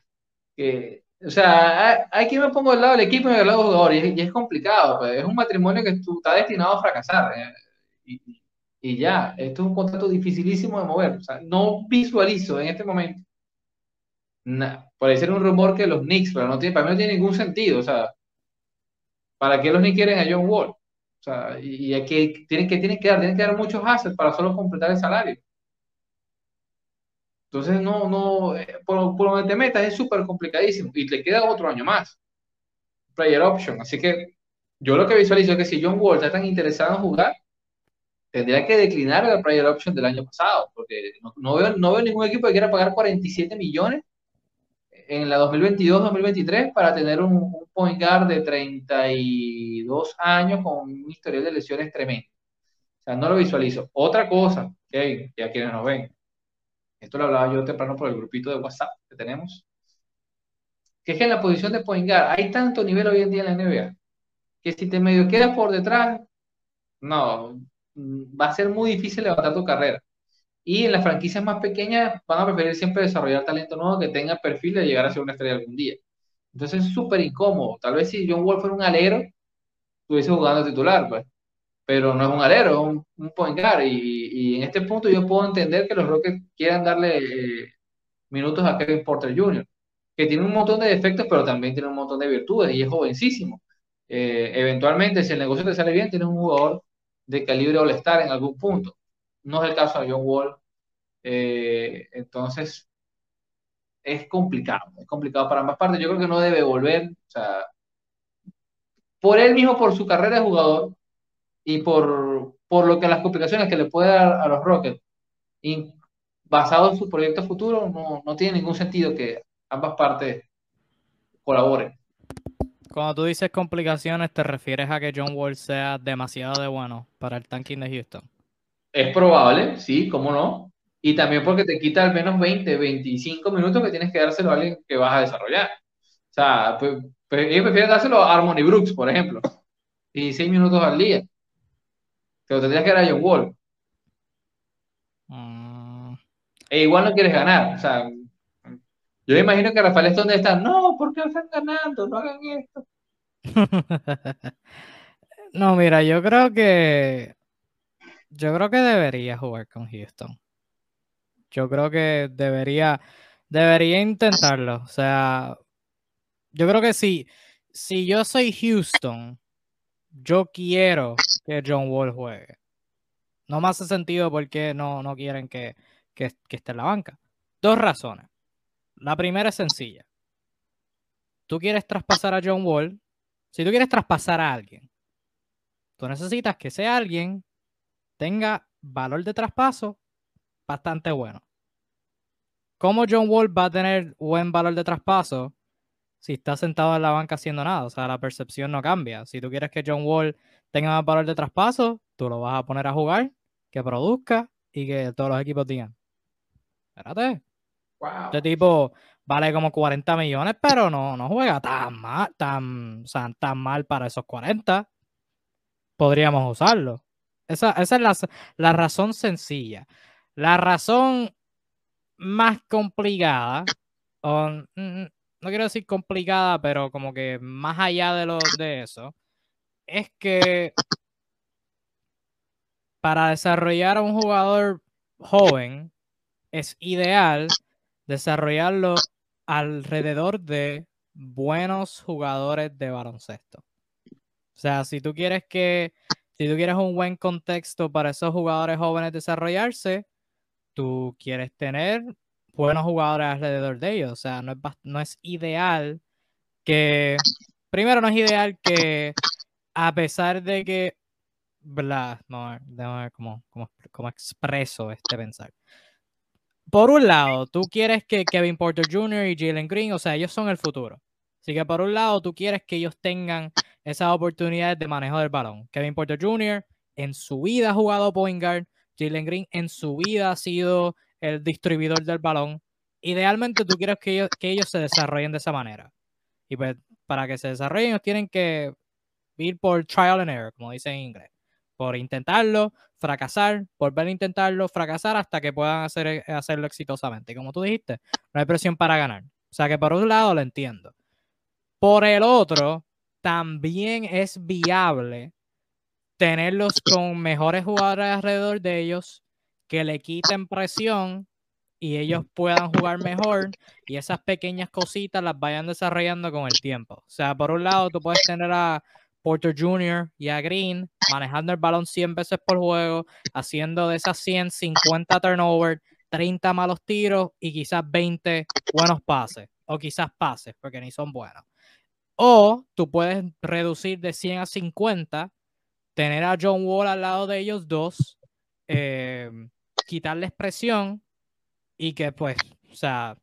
[SPEAKER 2] que o sea, aquí me pongo al lado del equipo y al lado del jugador, y, es complicado, pues, es un matrimonio que está destinado a fracasar. Eh, y, y, ya, esto es un contrato dificilísimo de mover. O sea, no visualizo en este momento. puede ser un rumor que los Knicks, pero no tiene, para mí no tiene ningún sentido. O sea, ¿para qué los Knicks quieren a John Wall? O sea, y, aquí tienen que, tienen que dar, tienen que dar muchos assets para solo completar el salario. Entonces, no, no, eh, por, por donde te metas es súper complicadísimo y te queda otro año más. Player option. Así que yo lo que visualizo es que si John Wall está tan interesado en jugar, tendría que declinar el player option del año pasado, porque no, veo, no veo ningún equipo que quiera pagar 47 millones en la 2022-2023 para tener un, un, point guard de 32 años con un historial de lesiones tremendo. O sea, no lo visualizo. Otra cosa, que ya quienes nos ven, esto lo hablaba yo temprano por el grupito de WhatsApp que tenemos, que es que en la posición de point guard hay tanto nivel hoy en día en la NBA, que si te medio quedas por detrás, no, va a ser muy difícil levantar tu carrera. Y en las franquicias más pequeñas van a preferir siempre desarrollar talento nuevo que tenga perfil de llegar a ser una estrella algún día. Entonces es súper incómodo. Tal vez si John Wall fuera un alero, estuviese jugando titular, pues. Pero no es un alero, es un, un. Y, y, en este punto yo puedo entender que los Rockets quieran darle eh, minutos a Kevin Porter Jr., que tiene un montón de defectos, pero también tiene un montón de virtudes y es jovencísimo. Eh, eventualmente, si el negocio te sale bien, tienes un jugador de calibre All-Star en algún punto. No es el caso de John Wall. Eh, entonces, es complicado, es complicado para ambas partes. Yo creo que no debe volver, o sea, por él mismo, por su carrera de jugador y por, por lo que las complicaciones que le puede dar a los Rockets, basado en su proyecto futuro, no, no tiene ningún sentido que ambas partes colaboren.
[SPEAKER 1] Cuando tú dices complicaciones, ¿te refieres a que John Wall sea demasiado de bueno para el tanking de Houston?
[SPEAKER 2] Es probable, sí, cómo no. Y también porque te quita al menos 20, 25 minutos que tienes que dárselo a alguien que vas a desarrollar. O sea, pues, pues ellos prefieren dárselo a Harmony Brooks, por ejemplo. Y 6 minutos al día. Pero tendrías que dar a John Wall. Mm. E igual no quieres ganar. O sea, yo me imagino que Rafael es donde está. No, ¿por qué están ganando? No hagan esto.
[SPEAKER 1] no, mira, yo creo que. Yo creo que debería jugar con Houston. Yo creo que debería. Debería intentarlo. O sea. Yo creo que si. Si yo soy Houston, yo quiero que John Wall juegue. No me hace sentido porque no, no quieren que, que esté en la banca. Dos razones. La primera es sencilla. Tú quieres traspasar a John Wall. Si tú quieres traspasar a alguien, tú necesitas que ese alguien tenga valor de traspaso bastante bueno. ¿Cómo John Wall va a tener buen valor de traspaso si está sentado en la banca haciendo nada? O sea, la percepción no cambia. Si tú quieres que John Wall tenga más valor de traspaso, tú lo vas a poner a jugar, que produzca y que todos los equipos digan, espérate, este tipo vale como 40 millones, pero no, no juega tan mal, tan, tan mal para esos 40. Podríamos usarlo. Esa, es la, la razón sencilla. La razón más complicada, o, mm, mm, no quiero decir complicada, pero como que más allá de, lo, de eso, es que para desarrollar a un jugador joven es ideal desarrollarlo alrededor de buenos jugadores de baloncesto. O sea, si tú quieres que, si tú quieres un buen contexto para esos jugadores jóvenes desarrollarse, tú quieres tener buenos jugadores alrededor de ellos. O sea, no es, no es ideal que, primero no es ideal que a pesar de que, bla, no, déjame ver cómo, cómo expreso este pensar por un lado, tú quieres que Kevin Porter Jr. y Jalen Green, o sea, ellos son el futuro. Así que por un lado, tú quieres que ellos tengan esas oportunidades de manejo del balón. Kevin Porter Jr. en su vida ha jugado point guard. Jalen Green en su vida ha sido el distribuidor del balón. Idealmente tú quieres que ellos, que ellos se desarrollen de esa manera. Y pues para que se desarrollen ellos tienen que ir por trial and error, como dicen en inglés. Por intentarlo, fracasar, volver a intentarlo, fracasar hasta que puedan hacer, eh, hacerlo exitosamente. Como tú dijiste, no hay presión para ganar. O sea que por un lado lo entiendo. Por el otro, también es viable tenerlos con mejores jugadores alrededor de ellos que le quiten presión y ellos puedan jugar mejor y esas pequeñas cositas las vayan desarrollando con el tiempo. O sea, por un lado, tú puedes tener a Porter Jr. y a Green manejando el balón 100 veces por juego, haciendo de esas 100, 50 turnovers, 30 malos tiros y quizás 20 buenos pases, o quizás pases, porque ni son buenos. O tú puedes reducir de 100 a 50, tener a John Wall al lado de ellos dos, eh, quitarles presión y que pues, o sea,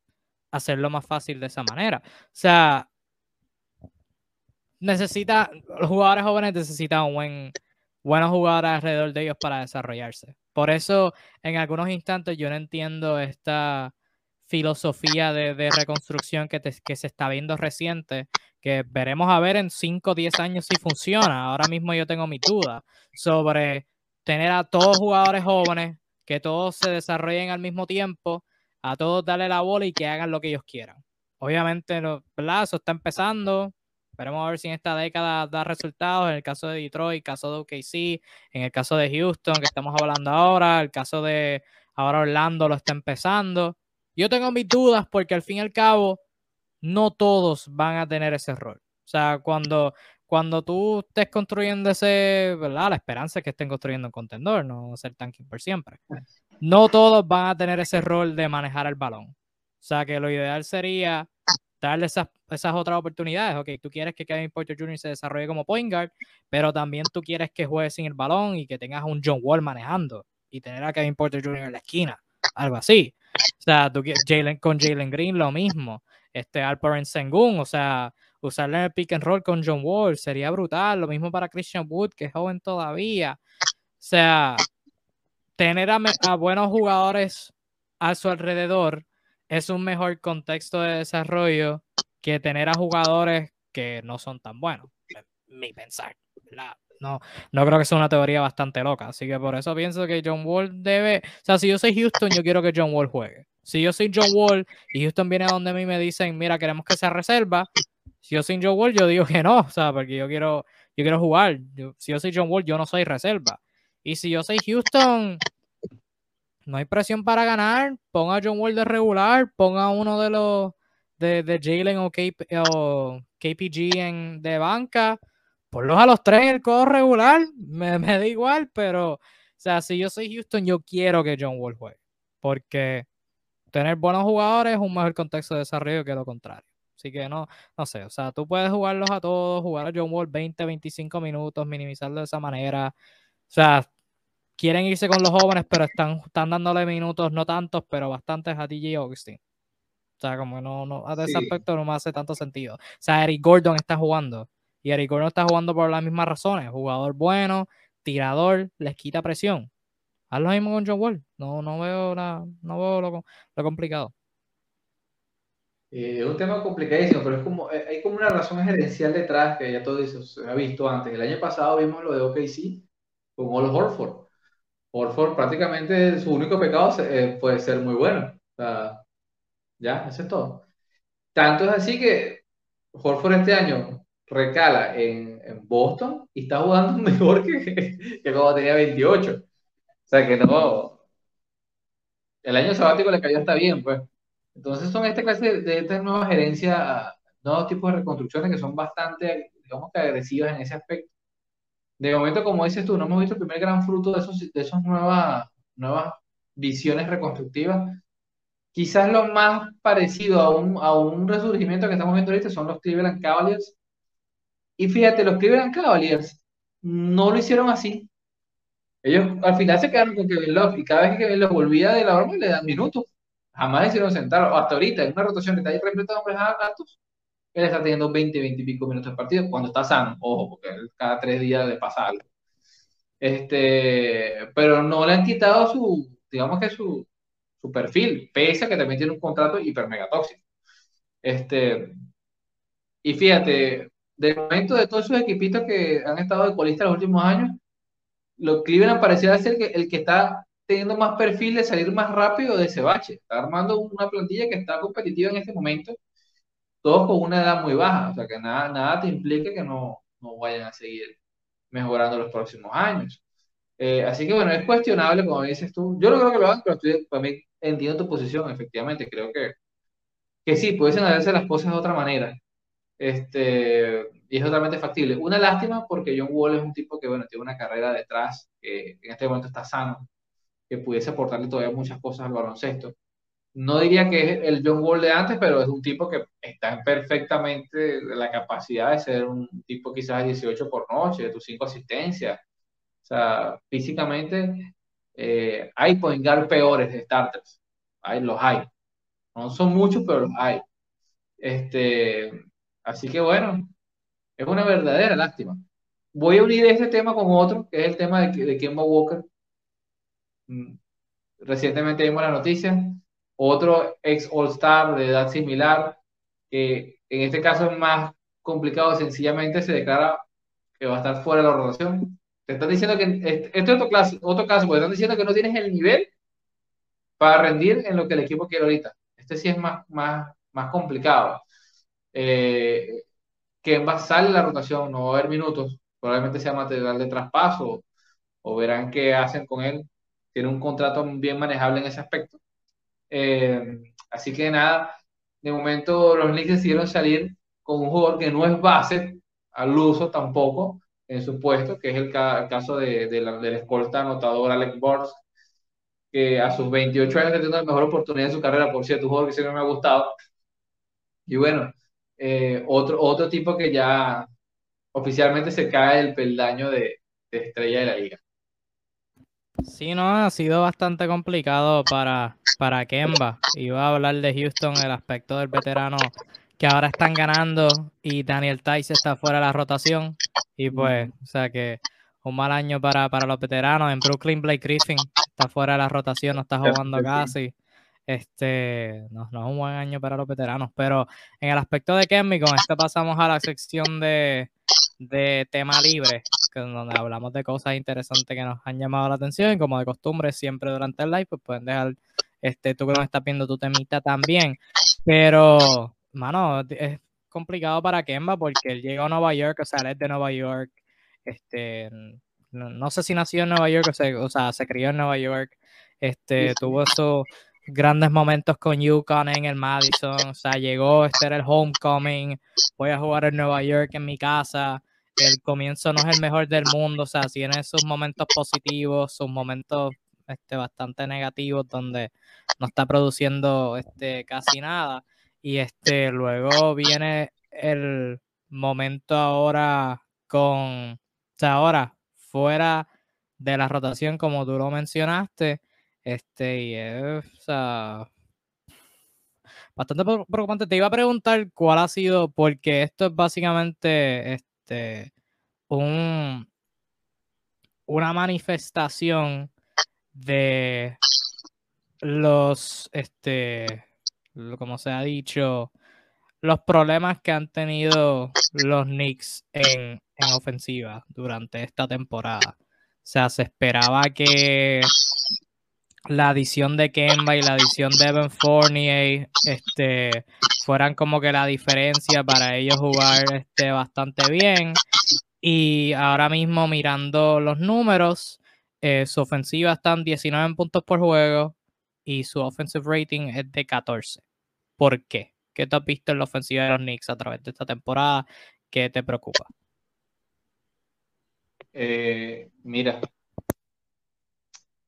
[SPEAKER 1] hacerlo más fácil de esa manera. O sea, necesita, los jugadores jóvenes necesitan un buen, buenos jugadores alrededor de ellos para desarrollarse. Por eso, en algunos instantes, yo no entiendo esta filosofía de, de reconstrucción que, que, se está viendo reciente, que veremos a ver en 5 o 10 años si funciona. Ahora mismo yo tengo mi duda sobre tener a todos jugadores jóvenes, que todos se desarrollen al mismo tiempo, a todos darle la bola y que hagan lo que ellos quieran. Obviamente, ¿verdad? Eso está empezando, Esperemos a ver si en esta década da resultados. En el caso de Detroit, caso de OKC, en el caso de Houston, que estamos hablando ahora, el caso de ahora Orlando lo está empezando. Yo tengo mis dudas porque al fin y al cabo, no todos van a tener ese rol. O sea, cuando, cuando tú estés construyendo ese, ¿verdad? La esperanza es que estén construyendo un contendor, no ser tanking por siempre. No todos van a tener ese rol de manejar el balón. O sea, que lo ideal sería darle esas, otras oportunidades. Ok, tú quieres que Kevin Porter Jr. se desarrolle como point guard, pero también tú quieres que juegue sin el balón y que tengas un John Wall manejando y tener a Kevin Porter Jr. en la esquina, algo así. O sea, tú, Jalen, con Jalen Green lo mismo. Este Alperen Sengun, o sea, usarle el pick and roll con John Wall sería brutal. Lo mismo para Christian Wood, que es joven todavía. O sea, tener a buenos jugadores a su alrededor es un mejor contexto de desarrollo que tener a jugadores que no son tan buenos, mi pensar. No, no creo que sea una teoría bastante loca, así que por eso pienso que John Wall debe, o sea, si yo soy Houston, yo quiero que John Wall juegue. Si yo soy John Wall y Houston viene a donde a mí me dicen, mira, queremos que sea reserva, si yo soy John Wall, yo digo que no, o sea, porque yo quiero, yo quiero jugar. si yo soy John Wall, yo no soy reserva. Y si yo soy Houston, no hay presión para ganar. Ponga a John Wall de regular, ponga uno de los de, Jalen o, KPG en, de banca. Ponlos a los tres en el codo regular. Me, me, da igual, pero, o sea, si yo soy Houston, yo quiero que John Wall juegue. Porque tener buenos jugadores es un mejor contexto de desarrollo que lo contrario. Así que no, no sé, o sea, tú puedes jugarlos a todos, jugar a John Wall 20, 25 minutos, minimizarlo de esa manera. O sea, quieren irse con los jóvenes, pero están, están dándole minutos, no tantos, pero bastantes a DJ Augustin. O sea, como no, no, a ese aspecto no me hace tanto sentido. O sea, Eric Gordon está jugando. Y Eric Gordon está jugando por las mismas razones. Jugador bueno, tirador, les quita presión. Haz lo mismo con John Wall. No, no veo, la, no veo lo, lo complicado.
[SPEAKER 2] Eh, es un tema complicadísimo, pero es como, eh, hay como una razón gerencial detrás que ya todo eso se ha visto antes. El año pasado vimos lo de OKC con All Horford. Horford prácticamente su único pecado eh, puede ser muy bueno. O sea, ya, eso es todo. Tanto es así que Horford este año recala en, en Boston y está jugando mejor que, que cuando tenía 28. O sea que no. El año sabático le cayó hasta bien, pues. Entonces son esta clase de, estas nuevas gerencias, nuevos tipos de reconstrucciones que son bastante, digamos que agresivas en ese aspecto de momento, como dices tú, no hemos visto el primer gran fruto de, esos, de esas nuevas, nuevas visiones reconstructivas. Quizás lo más parecido a un, a un resurgimiento que estamos viendo ahorita son los Cleveland Cavaliers. Y fíjate, los Cleveland Cavaliers no lo hicieron así. Ellos al final se quedaron con Kevin Love y cada vez que Kevin Love volvía de la broma le dan minutos. Jamás hicieron sentar, hasta ahorita, en una rotación que está ahí repleta de hombres altos, él está teniendo 20, 20 y pico minutos de partido cuando está sano, ojo, porque cada tres días le pasa algo. Este, pero no le han quitado su, digamos que su, su perfil, pese a que también tiene un contrato hiper mega tóxico. Este, y fíjate, de momento de todos esos equipitos que han estado de colista los últimos años, lo Cleveland pareciera ser que el que está teniendo más perfil de salir más rápido de ese bache. Está armando una plantilla que está competitiva en este momento, todos con una edad muy baja, o sea que nada, nada te implica que no, no vayan a seguir mejorando los próximos años. Eh, así que bueno, es cuestionable, como dices tú. Yo no creo que lo hagan, pero estoy, para mí entiendo tu posición, efectivamente. Creo que, que sí, pudiesen hacerse las cosas de otra manera. Este, y es totalmente factible. Una lástima porque John Wall es un tipo que, bueno, tiene una carrera detrás, que en este momento está sano, que pudiese aportarle todavía muchas cosas al baloncesto. No diría que es el John Wall de antes, pero es un tipo que está perfectamente la capacidad de ser un tipo quizás 18 por noche, de tus 5 asistencias. O sea, físicamente eh, hay point peores de starters. Hay, los hay. No son muchos, pero los hay. Este, así que bueno, es una verdadera lástima. Voy a unir este tema con otro, que es el tema de, de Kemba Walker. Mm, recientemente vimos la noticia. Otro ex All-Star de edad similar, que en este caso es más complicado, sencillamente se declara que va a estar fuera de la rotación. Te están diciendo que, este es otro, caso, otro caso, porque están diciendo que no tienes el nivel para rendir en lo que el equipo quiere ahorita. Este sí es más, más, más complicado. Eh, va a salir la rotación, no va a haber minutos, probablemente sea material de traspaso o verán qué hacen con él. Tiene un contrato bien manejable en ese aspecto. Eh, así que nada, de momento los Knicks decidieron salir con un jugador que no es base, al uso tampoco, en su puesto, que es el, caso de, la, del escolta anotador Alex Burns, que a sus 28 años está teniendo la mejor oportunidad en su carrera, por cierto, un jugador que siempre me ha gustado. Y bueno, eh, otro, otro tipo que ya oficialmente se cae el peldaño de, estrella de la liga.
[SPEAKER 1] Sí, no, ha sido bastante complicado para, para Kemba. Iba a hablar de Houston, el aspecto del veterano que ahora están ganando y Daniel Tice está fuera de la rotación. Y pues, o sea que un mal año para, para los veteranos. En Brooklyn, Blake Griffin está fuera de la rotación, no está jugando casi. Este, no, es un buen año para los veteranos, pero en el aspecto de Kemi, con esto pasamos a la sección de, de tema libre, donde hablamos de cosas interesantes que nos han llamado la atención y como de costumbre siempre durante el live, pues pueden dejar, este, tú que nos estás viendo tu temita también, pero, mano, es complicado para Kemba porque él llegó a Nueva York, o sea, él es de Nueva York, este, no, sé si nació en Nueva York, o sea, o sea se crió en Nueva York, este, tuvo eso grandes momentos con UConn en el Madison, o sea, llegó, este era el homecoming, voy a jugar en Nueva York en mi casa, el comienzo no es el mejor del mundo, o sea, tiene sus momentos positivos, sus momentos este, bastante negativos donde no está produciendo este, casi nada, y este, luego viene el momento ahora con, o sea, ahora fuera de la rotación como tú lo mencionaste, este, y es, o sea, bastante preocupante. Te iba a preguntar cuál ha sido, porque esto es básicamente este, un, una manifestación de los, este, como se ha dicho, los problemas que han tenido los Knicks en, en ofensiva durante esta temporada. O sea, se esperaba que la adición de Kemba y la adición de Evan Fournier este, fueran como que la diferencia para ellos jugar este, bastante bien. Y ahora mismo mirando los números, eh, su ofensiva está en 19 puntos por juego y su offensive rating es de 14. ¿Por qué? ¿Qué te has visto en la ofensiva de los Knicks a través de esta temporada? ¿Qué te preocupa?
[SPEAKER 2] Eh, mira,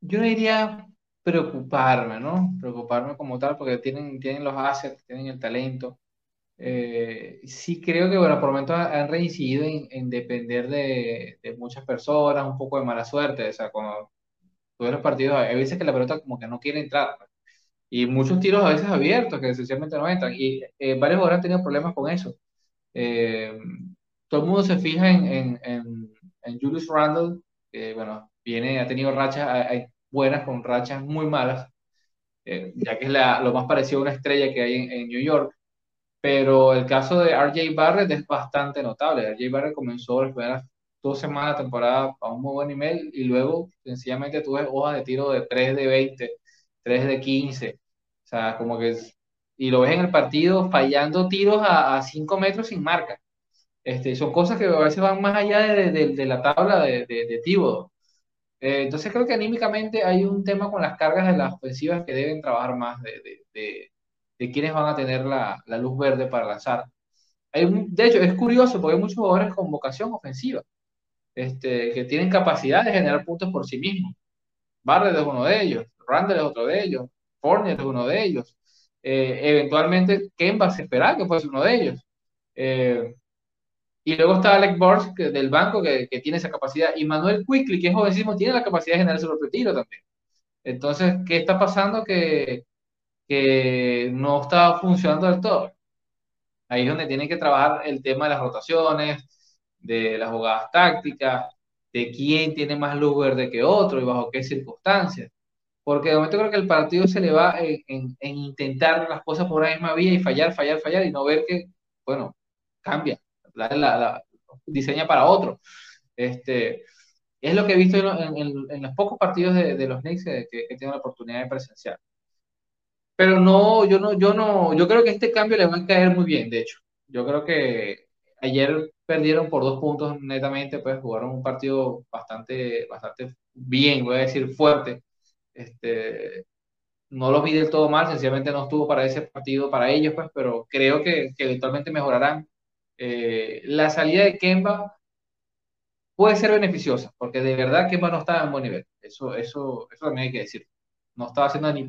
[SPEAKER 2] yo diría preocuparme, ¿no? Preocuparme como tal, porque tienen, tienen los assets, tienen el talento. Eh, sí creo que, bueno, por momentos han reincidido en, depender de, muchas personas, un poco de mala suerte, o sea, cuando tú ves los partidos, hay veces que la pelota como que no quiere entrar, pues. y muchos tiros a veces abiertos que esencialmente no entran, y eh, varios jugadores han tenido problemas con eso. Eh, todo el mundo se fija en, en, en, Julius Randle, que, bueno, viene, ha tenido rachas, buenas con rachas muy malas, eh, ya que es lo más parecido a una estrella que hay en, New York. Pero el caso de RJ Barrett es bastante notable. RJ Barrett comenzó las primeras dos semanas de temporada a un muy buen nivel y luego sencillamente tú ves hojas de tiro de 3 de 20, 3 de 15, o sea, como que, y lo ves en el partido fallando tiros a 5 metros sin marca. Este, son cosas que a veces van más allá de, de, la tabla de, de, Tíbodo. Eh, entonces creo que anímicamente hay un tema con las cargas de las ofensivas que deben trabajar más de, de, de quienes van a tener la, la, luz verde para lanzar. Hay de hecho, es curioso porque hay muchos jugadores con vocación ofensiva este, que tienen capacidad de generar puntos por sí mismos. Barrett es uno de ellos, Randall es otro de ellos, Fournier es uno de ellos. Eh, eventualmente, Kemba se esperar que fuese uno de ellos. Eh, y luego está Alec Burks del banco que, que, tiene esa capacidad. Y Manuel Quickly, que es jovencísimo, tiene la capacidad de generar su propio tiro también. Entonces, ¿qué está pasando? Que, que no está funcionando del todo. Ahí es donde tienen que trabajar el tema de las rotaciones, de las jugadas tácticas, de quién tiene más luz verde que otro y bajo qué circunstancias. Porque de momento creo que el partido se le va en, en intentar las cosas por la misma vía y fallar, fallar, fallar y no ver que, bueno, cambia la, diseña para otro. Este, es lo que he visto en, los pocos partidos de, los Knicks que, he tenido la oportunidad de presenciar. Pero no, yo no, yo no, yo creo que este cambio le va a caer muy bien, de hecho. Yo creo que ayer perdieron por dos puntos netamente, pues jugaron un partido bastante, bastante bien, voy a decir fuerte. Este, no lo vi del todo mal, sencillamente no estuvo para ese partido para ellos, pues, pero creo que, que eventualmente mejorarán. Eh, la salida de Kemba puede ser beneficiosa, porque de verdad Kemba no estaba en buen nivel. Eso, eso, eso también hay que decir. No estaba haciendo ni...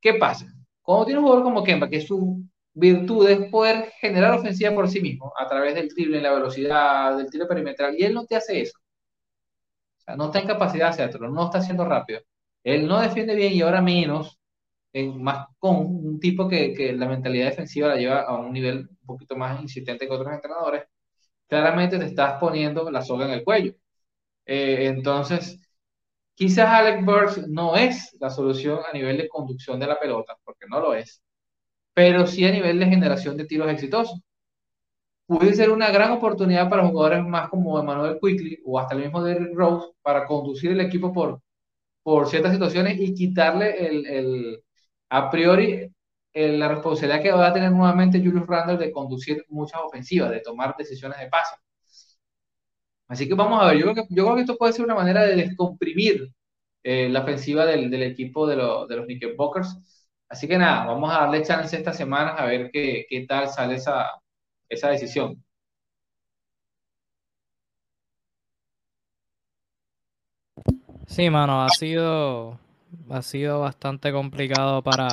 [SPEAKER 2] ¿Qué pasa? Cuando tiene un jugador como Kemba, que su virtud es poder generar ofensiva por sí mismo, a través del triple, la velocidad, del tiro perimetral, y él no te hace eso. O sea, no está en capacidad de hacerlo, no está haciendo rápido. Él no defiende bien y ahora menos, más con un tipo que, que, la mentalidad defensiva la lleva a un nivel un poquito más insistente que otros entrenadores, claramente te estás poniendo la soga en el cuello. Eh, entonces, quizás Alex Burks no es la solución a nivel de conducción de la pelota, porque no lo es, pero sí a nivel de generación de tiros exitosos. Puede ser una gran oportunidad para jugadores más como Emmanuel Quickly o hasta el mismo Derrick Rose para conducir el equipo por, por ciertas situaciones y quitarle el, el a priori la responsabilidad que va a tener nuevamente Julius Randle de conducir muchas ofensivas, de tomar decisiones de pase. Así que vamos a ver, yo creo que, esto puede ser una manera de descomprimir eh, la ofensiva del, equipo de, los Knickerbockers. Así que nada, vamos a darle chance esta semana a ver qué, qué tal sale esa, esa decisión.
[SPEAKER 1] Sí, mano, ha sido ha sido bastante complicado para,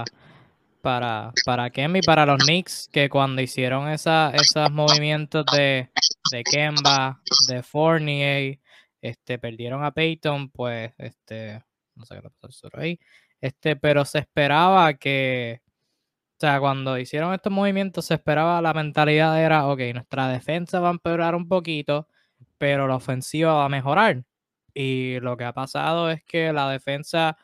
[SPEAKER 1] para, para para los Knicks, que cuando hicieron esa, esos movimientos de, de Kemba, de Fournier, este, perdieron a Peyton, pues, este, no sé qué le pasó ahí, este, pero se esperaba que, o sea, cuando hicieron estos movimientos, se esperaba, la mentalidad era, ok, nuestra defensa va a empeorar un poquito, pero la ofensiva va a mejorar. Y lo que ha pasado es que la defensa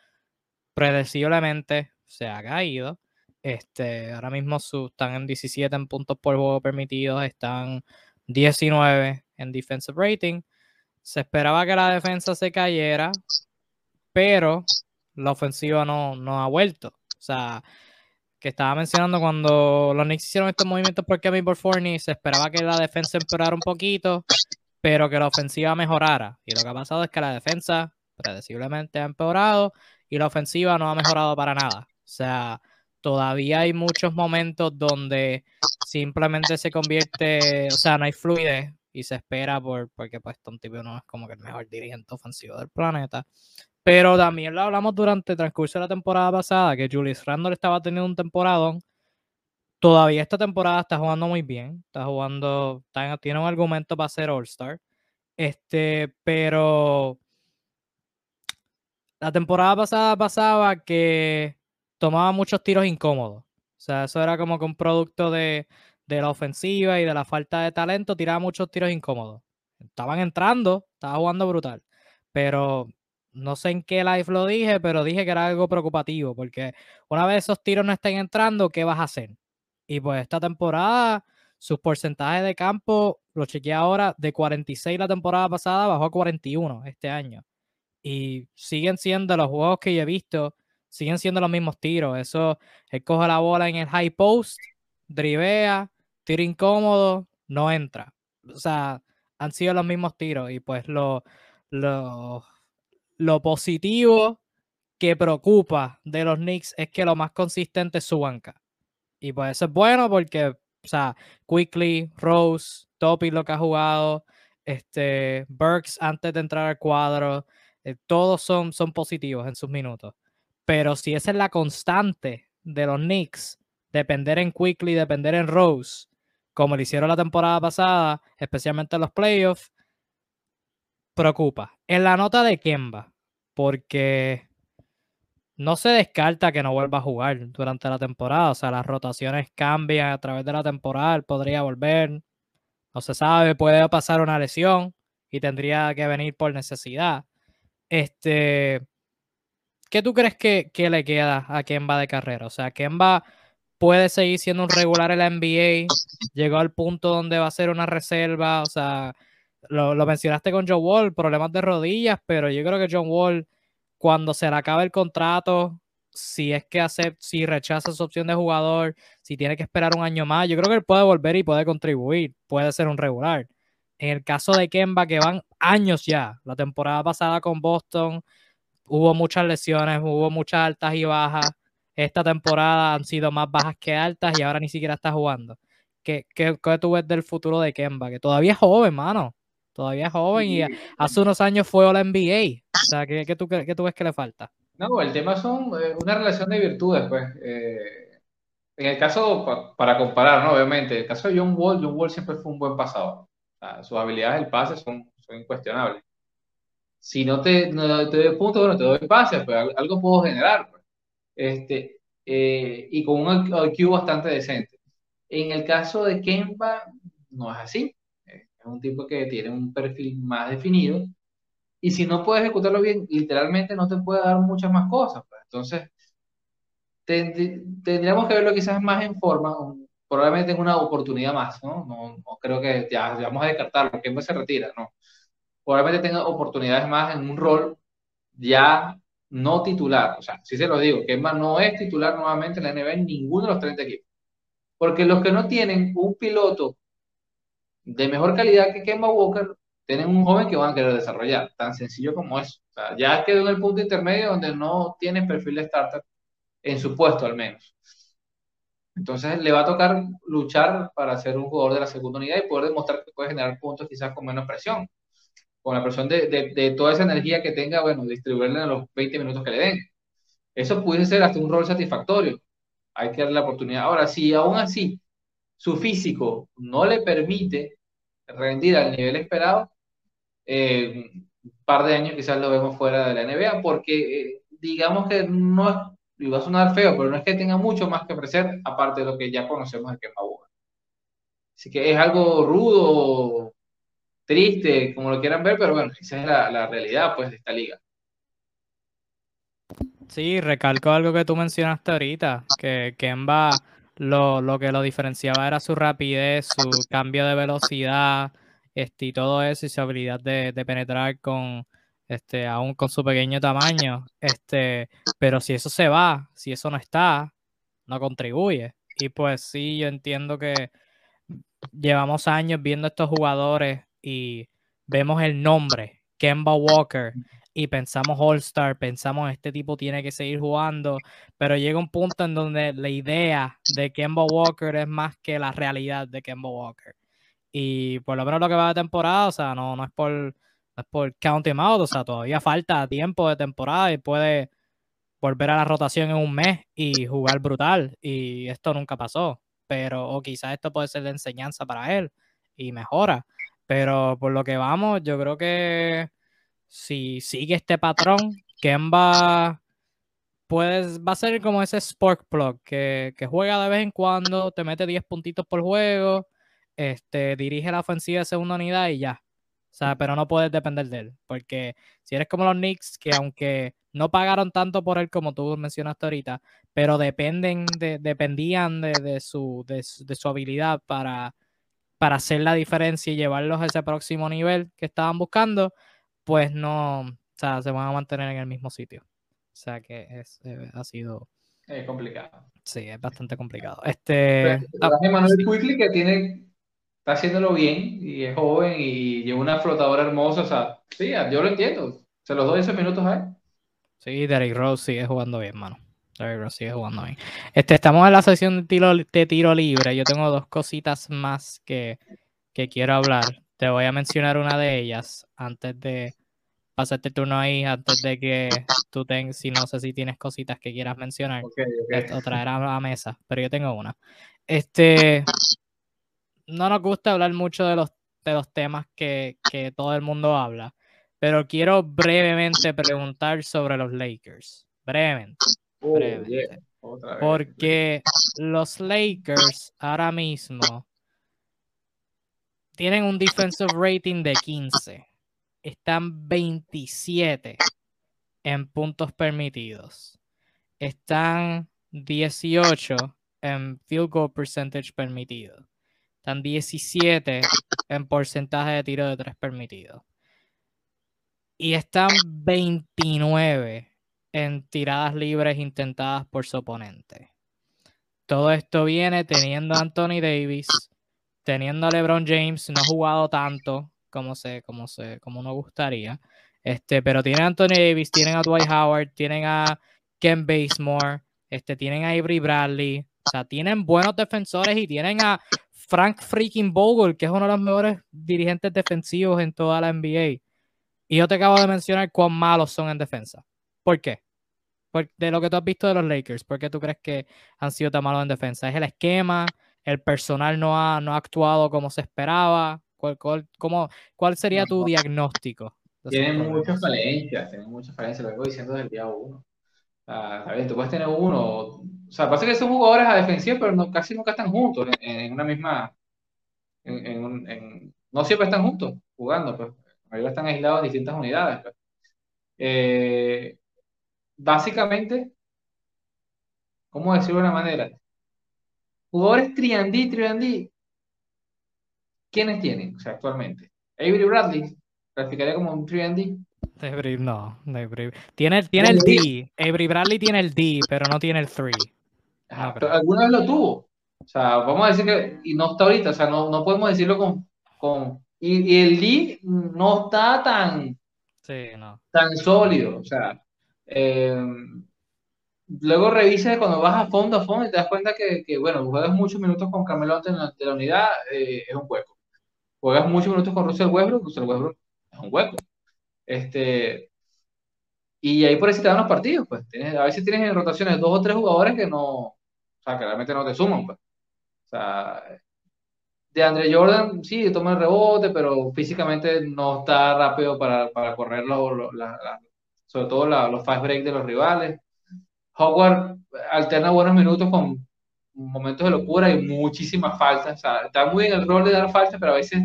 [SPEAKER 1] predeciblemente se ha caído. Este, ahora mismo están en 17 en puntos por juego permitidos, están 19 en defensive rating. Se esperaba que la defensa se cayera, pero la ofensiva no, no ha vuelto. O sea, que estaba mencionando cuando los Knicks hicieron estos movimientos por Kevin Forney, se esperaba que la defensa empeorara un poquito, pero que la ofensiva mejorara. Y lo que ha pasado es que la defensa predeciblemente ha empeorado y la ofensiva no ha mejorado para nada. O sea, todavía hay muchos momentos donde simplemente se convierte, o sea, no hay fluidez y se espera por, porque pues Tom Tibio no es como que el mejor dirigente ofensivo del planeta. Pero también lo hablamos durante el transcurso de la temporada pasada, que Julius Randle estaba teniendo un temporadón. Todavía esta temporada está jugando muy bien. Está jugando, tiene un argumento para ser All-Star. Este, pero la temporada pasada pasaba que tomaba muchos tiros incómodos. O sea, eso era como que un producto de, la ofensiva y de la falta de talento, tiraba muchos tiros incómodos. Estaban entrando, estaba jugando brutal. Pero no sé en qué live lo dije, pero dije que era algo preocupativo, porque una vez esos tiros no estén entrando, ¿qué vas a hacer? Y pues esta temporada sus porcentajes de campo, lo chequeé ahora, de 46 la temporada pasada bajó a 41 este año. Y siguen siendo los juegos que yo he visto, siguen siendo los mismos tiros. Eso, él coge la bola en el high post, drivea, tiro incómodo, no entra. O sea, han sido los mismos tiros. Y pues lo, lo, lo positivo que preocupa de los Knicks es que lo más consistente es su banca. Y pues eso es bueno porque, o sea, Quickly, Rose, Topi lo que ha jugado, este, Burks antes de entrar al cuadro, eh, todos son, son positivos en sus minutos. Pero si esa es la constante de los Knicks, depender en Quickly, depender en Rose, como lo hicieron la temporada pasada, especialmente en los playoffs, preocupa. En la nota de Kemba, porque no se descarta que no vuelva a jugar durante la temporada. O sea, las rotaciones cambian a través de la temporada. Podría volver. No se sabe, puede pasar una lesión y tendría que venir por necesidad. Este, ¿Qué tú crees que, le queda a Kemba de carrera? O sea, Kemba puede seguir siendo un regular en la NBA. Llegó al punto donde va a ser una reserva. O sea, lo, lo mencionaste con John Wall, problemas de rodillas, pero yo creo que John Wall cuando se le acabe el contrato, si es que hace, si rechaza su opción de jugador, si tiene que esperar un año más, yo creo que él puede volver y puede contribuir, puede ser un regular. En el caso de Kemba, que van años ya, la temporada pasada con Boston hubo muchas lesiones, hubo muchas altas y bajas. Esta temporada han sido más bajas que altas y ahora ni siquiera está jugando. ¿Qué, qué, qué tú ves del futuro de Kemba? Que todavía es joven, mano. Todavía es joven y hace unos años fue la NBA. O sea, ¿qué, qué, tú, ¿qué, tú, ves que le falta?
[SPEAKER 2] No, el tema son eh, una relación de virtudes, pues. Eh, en el caso, para comparar, ¿no? Obviamente, el caso de John Wall, John Wall siempre fue un buen pasador. Sus habilidades del pase son, son incuestionables. Si no te, no te doy punto, bueno, te doy pase, pues algo puedo generar. Pues. Este, eh, y con un IQ bastante decente. En el caso de Kemba, no es así. Es un tipo que tiene un perfil más definido y si no puedes ejecutarlo bien, literalmente no te puede dar muchas más cosas. Pues. Entonces, tendríamos que verlo quizás más en forma, probablemente en una oportunidad más, ¿no? No, creo que ya, vamos a descartarlo, que se retira, no. Probablemente tenga oportunidades más en un rol ya no titular. O sea, si se lo digo, Kemba no es titular nuevamente en la NBA en ninguno de los 30 equipos. Porque los que no tienen un piloto de mejor calidad que Kemba Walker tienen un joven que van a querer desarrollar, tan sencillo como eso. O sea, ya quedó en el punto intermedio donde no tiene perfil de starter en su puesto al menos. Entonces le va a tocar luchar para ser un jugador de la segunda unidad y poder demostrar que puede generar puntos quizás con menos presión. Con la presión de, toda esa energía que tenga, bueno, distribuirla en los 20 minutos que le den. Eso puede ser hasta un rol satisfactorio. Hay que darle la oportunidad. Ahora, si aún así su físico no le permite rendir al nivel esperado, eh, un par de años quizás lo vemos fuera de la NBA, porque eh, digamos que no es, iba a sonar feo, pero no es que tenga mucho más que ofrecer, aparte de lo que ya conocemos de Kemba Walker. Así que es algo rudo, triste, como lo quieran ver, pero bueno, esa es la, la realidad pues de esta liga.
[SPEAKER 1] Sí, recalco algo que tú mencionaste ahorita, que Kemba lo, lo que lo diferenciaba era su rapidez, su cambio de velocidad, este, y todo eso, y su habilidad de, penetrar con, este, aún con su pequeño tamaño, este, pero si eso se va, si eso no está, no contribuye. Y pues sí, yo entiendo que llevamos años viendo estos jugadores y vemos el nombre, Kemba Walker, y pensamos All Star, pensamos este tipo tiene que seguir jugando, pero llega un punto en donde la idea de Kemba Walker es más que la realidad de Kemba Walker. Y por lo menos lo que va de temporada, o sea, no, no es por es por count him out, o sea, todavía falta tiempo de temporada y puede volver a la rotación en un mes y jugar brutal. Y esto nunca pasó. Pero, o quizás esto puede ser de enseñanza para él y mejora. Pero por lo que vamos, yo creo que si sigue este patrón, Kemba pues va a ser como ese Spark Plug que, que juega de vez en cuando, te mete 10 puntitos por juego este, dirige la ofensiva de segunda unidad y ya. O sea, pero no puedes depender de él. Porque si eres como los Knicks, que aunque no pagaron tanto por él como tú mencionaste ahorita, pero dependen de, dependían de, su, de, su habilidad para para hacer la diferencia y llevarlos a ese próximo nivel que estaban buscando, pues no, o sea, se van a mantener en el mismo sitio. O sea que es, eh, ha sido...
[SPEAKER 2] Es complicado.
[SPEAKER 1] Sí, es bastante complicado. Este...
[SPEAKER 2] Manuel Quickly que tiene, está haciéndolo bien y es joven y lleva una flotadora hermosa, o sea, sí, yo lo entiendo. Se los doy esos minutos a él.
[SPEAKER 1] Sí, Derek Rose sigue jugando bien, mano. Derek Rose sigue jugando bien. Este, estamos en la sesión de tiro, de tiro libre. Yo tengo dos cositas más que, que quiero hablar. Te voy a mencionar una de ellas antes de pasarte el turno ahí, antes de que tú tengas, si no sé si tienes cositas que quieras mencionar o traer a la mesa, pero yo tengo una. Este, no nos gusta hablar mucho de los, de los temas que, que todo el mundo habla, pero quiero brevemente preguntar sobre los Lakers. Brevemente. Oh, Porque los Lakers ahora mismo tienen un defensive rating de 15. Están 27 en puntos permitidos. Están 18 en field goal percentage permitido. Están 17 en porcentaje de tiro de tres permitido y están 29 en tiradas libres intentadas por su oponente. Todo esto viene teniendo a Anthony Davis, teniendo a LeBron James, no ha jugado tanto como se, como se, como uno gustaría. Este, pero tienen a Anthony Davis, tienen a Dwight Howard, tienen a Ken Basemore, este, tienen a Avery Bradley, o sea, tienen buenos defensores y tienen a Frank freaking Vogel, que es uno de los mejores dirigentes defensivos en toda la NBA. Y yo te acabo de mencionar cuán malos son en defensa. ¿Por qué? de lo que tú has visto de los Lakers, ¿por qué tú crees que han sido tan malos en defensa? ¿Es el esquema? ¿El personal no ha, no ha actuado como se esperaba? ¿Cuál, cuál sería tu diagnóstico?
[SPEAKER 2] Tienen muchas falencias, tienen muchas falencias, lo vengo diciendo desde el día uno. Tú puedes tener uno, o sea, pasa que son jugadores a defensiva, pero no, casi nunca están juntos en, una misma, en, no siempre están juntos jugando, pues ahí están aislados en distintas unidades. Pues. Eh, básicamente, ¿cómo decirlo de una manera? Jugadores triandí, triandí, ¿quiénes tienen o sea, actualmente? Avery Bradley, clasificaría como un triandí.
[SPEAKER 1] Avery, no, Avery. Tiene, tiene el D. Avery Bradley tiene el D, pero no tiene el 3.
[SPEAKER 2] alguna vez lo tuvo. O sea, vamos a decir que, y no está ahorita, o sea, no, no podemos decirlo con, con, y, el D no está tan, tan sólido. O sea, eh, luego revisas cuando vas a fondo a fondo y te das cuenta que, que bueno, juegas muchos minutos con Carmelo en la, de la unidad, eh, es un hueco. Juegas muchos minutos con Russell Westbrook, Russell Westbrook es un hueco. Este, y ahí por eso te dan los partidos, pues. a veces tienes en rotaciones dos o tres jugadores que no, o sea, que realmente no te suman, pues. O sea, de Andre Jordan, sí, toma el rebote, pero físicamente no está rápido para, para correr sobre todo los fast break de los rivales. Howard alterna buenos minutos con momentos de locura y muchísimas faltas. O sea, está muy en el rol de dar faltas, pero a veces,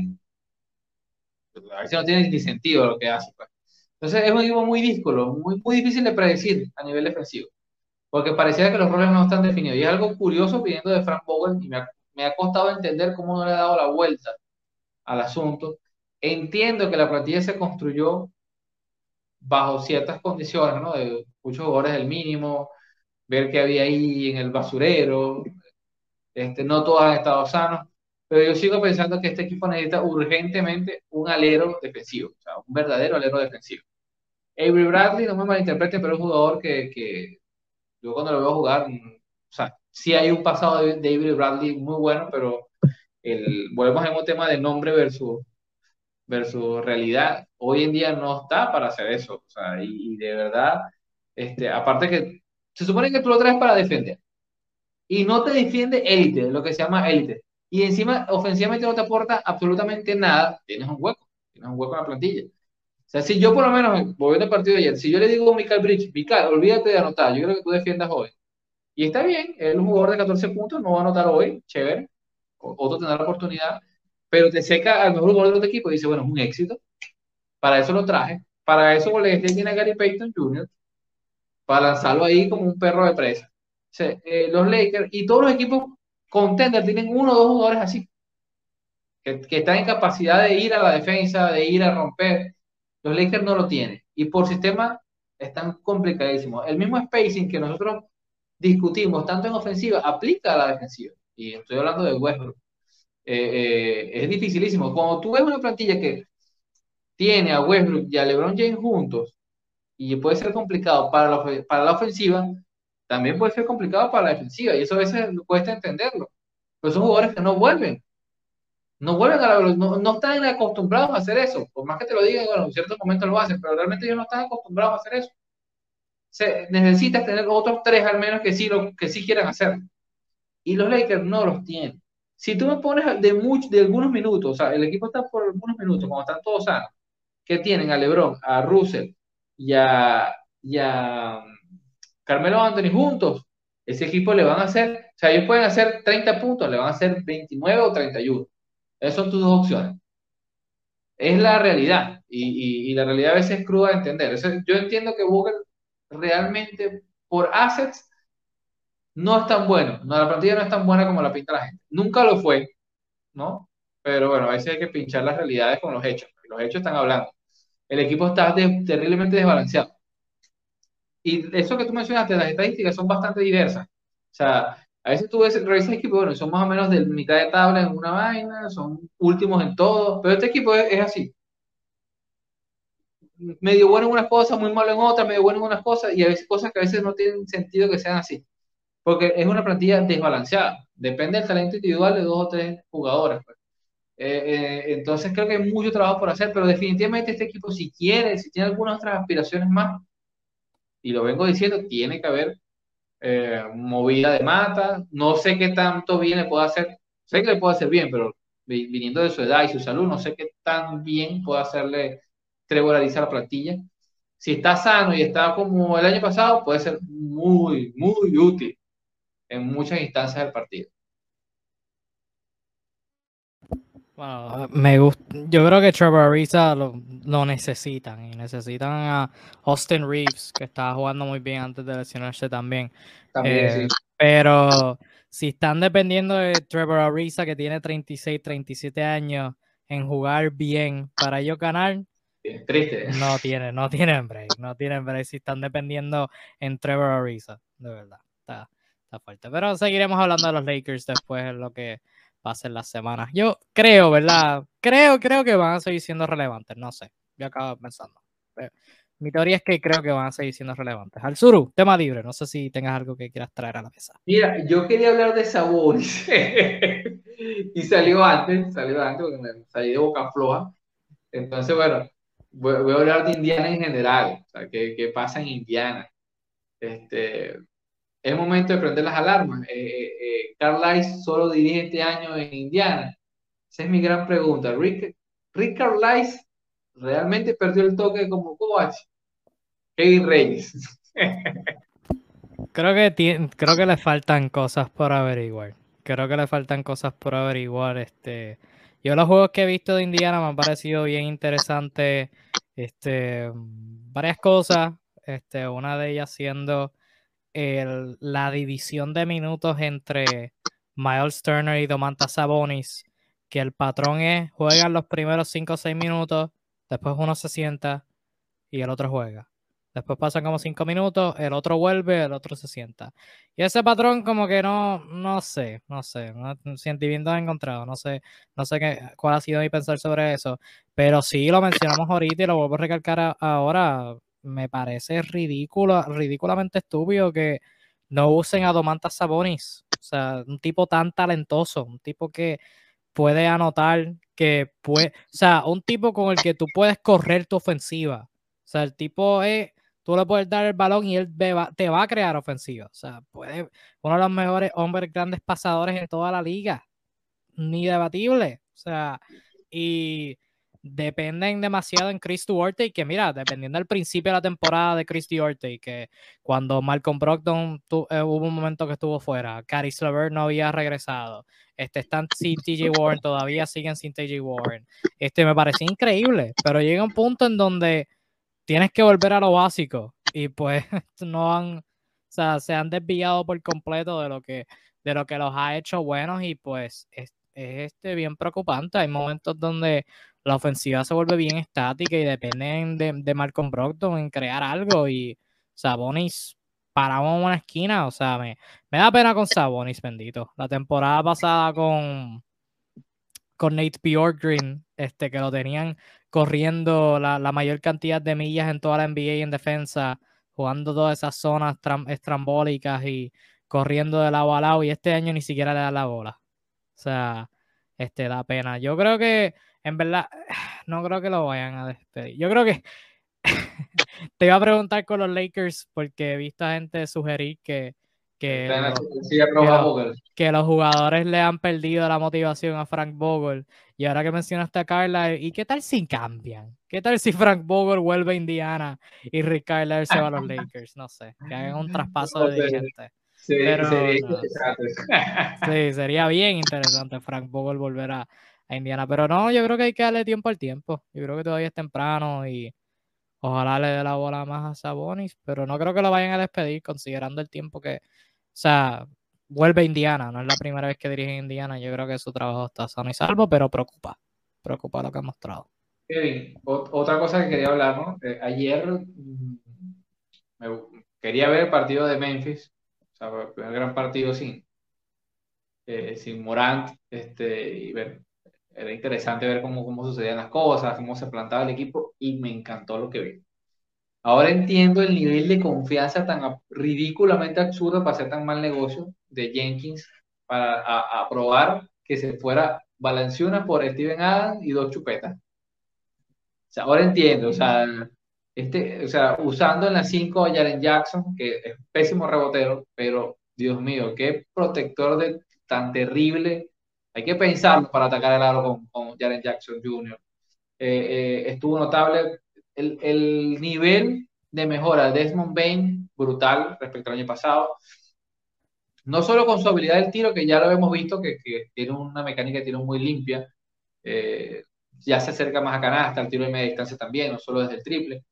[SPEAKER 2] a veces no tiene ni sentido lo que hace. Pues. Entonces es un equipo muy díscolo, muy, muy difícil de predecir a nivel defensivo, porque parecía que los roles no están definidos. Y es algo curioso pidiendo de Frank Bowen, y me, me ha costado entender cómo no le ha dado la vuelta al asunto. Entiendo que la plantilla se construyó bajo ciertas condiciones, ¿no? De muchos jugadores del mínimo, ver qué había ahí en el basurero, este, no todos han estado sanos, pero yo sigo pensando que este equipo necesita urgentemente un alero defensivo, o sea, un verdadero alero defensivo. Avery Bradley, no me malinterprete, pero es un jugador que, que yo cuando lo veo jugar, mm, o sea, sí hay un pasado de David Bradley muy bueno, pero el, volvemos a un tema de nombre versus, versus realidad. Hoy en día no está para hacer eso. O sea, y, de verdad, este, aparte que se supone que tú lo traes para defender. Y no te defiende élite, lo que se llama élite. Y encima, ofensivamente no te aporta absolutamente nada. Tienes un hueco. Tienes un hueco en la plantilla. O sea, si yo por lo menos, volviendo al partido de ayer, si yo le digo a Michael Bridge, Michael, olvídate de anotar, yo creo que tú defiendas hoy. Y está bien, es un jugador de 14 puntos, no va a anotar hoy, chévere, otro tendrá la oportunidad, pero te seca al mejor jugador de tu equipo y dice, bueno, es un éxito, para eso lo traje, para eso le tiene a Gary Payton Jr., para lanzarlo ahí como un perro de presa. Eh, los Lakers y todos los equipos contenders tienen uno o dos jugadores así, que, que está en capacidad de ir a la defensa, de ir a romper. Los Lakers no lo tienen. Y por sistema están complicadísimos. El mismo spacing que nosotros discutimos, tanto en ofensiva, aplica a la defensiva. Y estoy hablando de Westbrook. Eh, eh, es dificilísimo. Cuando tú ves una plantilla que tiene a Westbrook y a LeBron James juntos, y puede ser complicado para la, para la ofensiva, también puede ser complicado para la defensiva. Y eso a veces cuesta entenderlo. Pero son jugadores que no vuelven. No vuelven a la no, no están acostumbrados a hacer eso. Por más que te lo digan, bueno, en ciertos momentos lo hacen, pero realmente ellos no están acostumbrados a hacer eso. Se, necesitas tener otros tres al menos que sí, lo, que sí quieran hacer. Y los Lakers no los tienen. Si tú me pones de, muchos de algunos minutos, o sea, el equipo está por algunos minutos, cuando están todos sanos, que tienen a LeBron, a Russell y a, y a Carmelo Anthony juntos, ese equipo le van a hacer, o sea, ellos pueden hacer 30 puntos, le van a hacer 29 o 31. Esas son tus dos opciones. Es la realidad y, la realidad a veces es cruda de entender. yo entiendo que Google realmente por assets no es tan bueno. No, la plantilla no es tan buena como la pinta la gente. Nunca lo fue, ¿no? Pero bueno, a veces hay que pinchar las realidades con los hechos. Los hechos están hablando. El equipo está terriblemente desbalanceado. Y eso que tú mencionaste, las estadísticas son bastante diversas. O sea, a veces tú ves, revisas equipos, bueno, son más o menos de mitad de tabla en una vaina, son últimos en todo, pero este equipo es, así. Medio bueno en unas cosas, muy malo en otras, medio bueno en unas cosas, y a veces cosas que a veces no tienen sentido que sean así. Porque es una plantilla desbalanceada. Depende del talento individual de dos o tres jugadores. Pues. Eh, eh, entonces creo que hay mucho trabajo por hacer, pero definitivamente este equipo, si quiere, si tiene algunas otras aspiraciones más, y lo vengo diciendo, tiene que haber eh, movida de mata. No sé qué tanto bien le puede hacer. Sé que le puede hacer bien, pero viniendo de su edad y su salud, no sé qué tan bien puede hacerle Trevor la plantilla. Si está sano y está como el año pasado, puede ser muy, muy útil en muchas instancias del partido.
[SPEAKER 1] Bueno, me gusta. Yo creo que Trevor Ariza lo, necesitan y necesitan a Austin Reeves, que estaba jugando muy bien antes de lesionarse también.
[SPEAKER 2] Eh,
[SPEAKER 1] pero si están dependiendo de Trevor Ariza, que tiene 36, 37 años, en jugar bien para ellos ganar,
[SPEAKER 2] triste.
[SPEAKER 1] No tienen, no tienen break, no tienen break si están dependiendo en Trevor Ariza, de verdad. Está, está fuerte. Pero seguiremos hablando de los Lakers después, en lo que pasen las semanas. Yo creo, ¿verdad? Creo, creo que van a seguir siendo relevantes, no sé. Yo acabo pensando. mi teoría es que creo que van a seguir siendo relevantes. Al Suru, tema libre. No sé si tengas algo que quieras traer a la mesa.
[SPEAKER 2] Mira, yo quería hablar de Sabonis. y salió antes, salió antes porque me salí de boca floja. Entonces, bueno, voy, a hablar de Indiana en general. O sea, ¿qué, qué pasa en Indiana? Este, es momento de prender las alarmas. Eh, eh, eh, Carlisle solo dirige este año en Indiana. Esa es mi gran pregunta. Rick, Rick Carlisle realmente perdió el toque como coach. Kevin Reyes.
[SPEAKER 1] creo que creo que le faltan cosas por averiguar. Creo que le faltan cosas por averiguar. Este, yo los juegos que he visto de Indiana me han parecido bien interesantes. Este, varias cosas. Este, una de ellas siendo la división de minutos entre Miles Turner y Domantas Sabonis, que el patrón es juegan los primeros 5 o 6 minutos, después uno se sienta y el otro juega. Después pasan como 5 minutos, el otro vuelve, el otro se sienta. Y ese patrón como que no, no sé, no sé, no, sentimientos encontrados, no sé, no sé qué, cuál ha sido mi pensar sobre eso, pero sí lo mencionamos ahorita y lo vuelvo a recalcar ahora, me parece ridículo, ridículamente estúpido que no usen a Domantas Sabonis. O sea, un tipo tan talentoso, un tipo que puede anotar, que puede, o sea, un tipo con el que tú puedes correr tu ofensiva. O sea, el tipo es, tú le puedes dar el balón y él te va a crear ofensiva. O sea, puede, uno de los mejores hombres grandes pasadores en toda la liga. Ni debatible. O sea, y dependen demasiado en Chris Duarte y que mira, dependiendo del principio de la temporada de Chris Duarte y que cuando Malcolm Brogdon eh, hubo un momento que estuvo fuera, Caris LeVert no había regresado, este, están sin TJ Warren, todavía siguen sin TJ Warren, este, me parece increíble, pero llega un punto en donde tienes que volver a lo básico y pues no han, o sea, se han desviado por completo de lo que, de lo que los ha hecho buenos y pues este, bien preocupante. Hay momentos donde la ofensiva se vuelve bien estática y dependen de, de Malcolm Brogdon en crear algo y Sabonis paramos en una esquina, o sea, me, me da pena con Sabonis, bendito. La temporada pasada con, con Nate Bjorkgren, este, que lo tenían corriendo la, la, mayor cantidad de millas en toda la NBA en defensa, jugando todas esas zonas estrambólicas y corriendo de lado a lado, y este año ni siquiera le da la bola. O sea, este da pena. Yo creo que, en verdad, no creo que lo vayan a despedir. Yo creo que te iba a preguntar con los Lakers porque he visto a gente sugerir que, que, que, los jugadores le han perdido la motivación a Frank Vogel. Y ahora que mencionaste a Carla, ¿y qué tal si cambian? ¿Qué tal si Frank Vogel vuelve a Indiana y Rick Carlisle se va a los Lakers? No sé, que hagan un traspaso de dirigente. Sería sí, sería bien interesante Frank Vogel volver a, a Indiana. Pero no, yo creo que hay que darle tiempo al tiempo. Yo creo que todavía es temprano y Ojalá le dé la bola más a Sabonis, pero no creo que lo vayan a despedir considerando el tiempo que, o sea, vuelve a Indiana, no es la primera vez que dirige Indiana, yo creo que su trabajo está sano y salvo, pero preocupa, preocupa lo que ha mostrado.
[SPEAKER 2] Kevin, otra cosa que quería hablar, ¿no? Eh, ayer mm, quería ver el partido de Memphis, sea, el primer gran partido sin, eh, sin Morant, este, y ver era interesante ver cómo, cómo sucedían las cosas, cómo se plantaba el equipo y me encantó lo que vi. Ahora entiendo el nivel de confianza tan ridículamente absurdo para hacer tan mal negocio de Jenkins para aprobar que se fuera Balanciuna por Steven Adams y dos chupetas. O sea, ahora entiendo, o sea, este, o sea, usando en la 5 a Jaren Jackson, que es pésimo rebotero, pero Dios mío, qué protector tan terrible hay que pensarlo para atacar el aro con, con Jaren Jackson Jr. Eh, eh, estuvo notable el, el, nivel de mejora de Desmond Bain, brutal respecto al año pasado. No solo con su habilidad del tiro, que ya lo hemos visto, que, tiene una mecánica de tiro muy limpia, eh, ya se acerca más a canasta, el tiro de media distancia también, no solo desde el triple,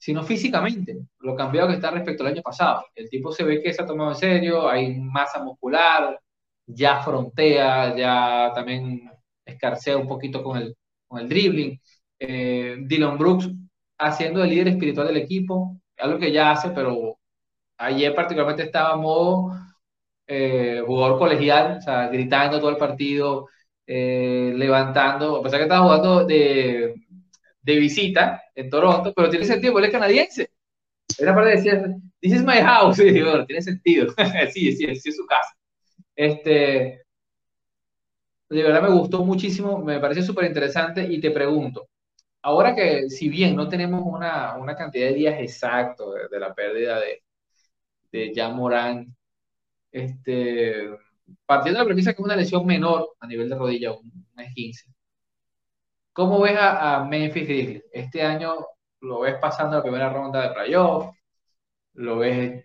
[SPEAKER 2] sino físicamente, lo cambiado que está respecto al año pasado. El tipo se ve que se ha tomado en serio, hay masa muscular, ya frontea, ya también escarcea un poquito con el, con el dribbling. Eh, Dylan Brooks haciendo el líder espiritual del equipo, algo que ya hace, pero ayer particularmente estaba modo eh, jugador colegial, o sea, gritando todo el partido, eh, levantando, a pesar que estaba jugando de, de, visita en Toronto, pero tiene sentido, porque es canadiense. Era para decir, this is my house, y bueno, tiene sentido, sí, sí, sí, es su casa. Este, de verdad me gustó muchísimo, me parece súper interesante y te pregunto, ahora que si bien no tenemos una, una cantidad de días exactos de, la pérdida de, de Jan Morán, este, partiendo de la premisa que es una lesión menor a nivel de rodilla, un, un 15 ¿cómo ves a, Memphis Grizzlies? Este año lo ves pasando la primera ronda de playoff, lo ves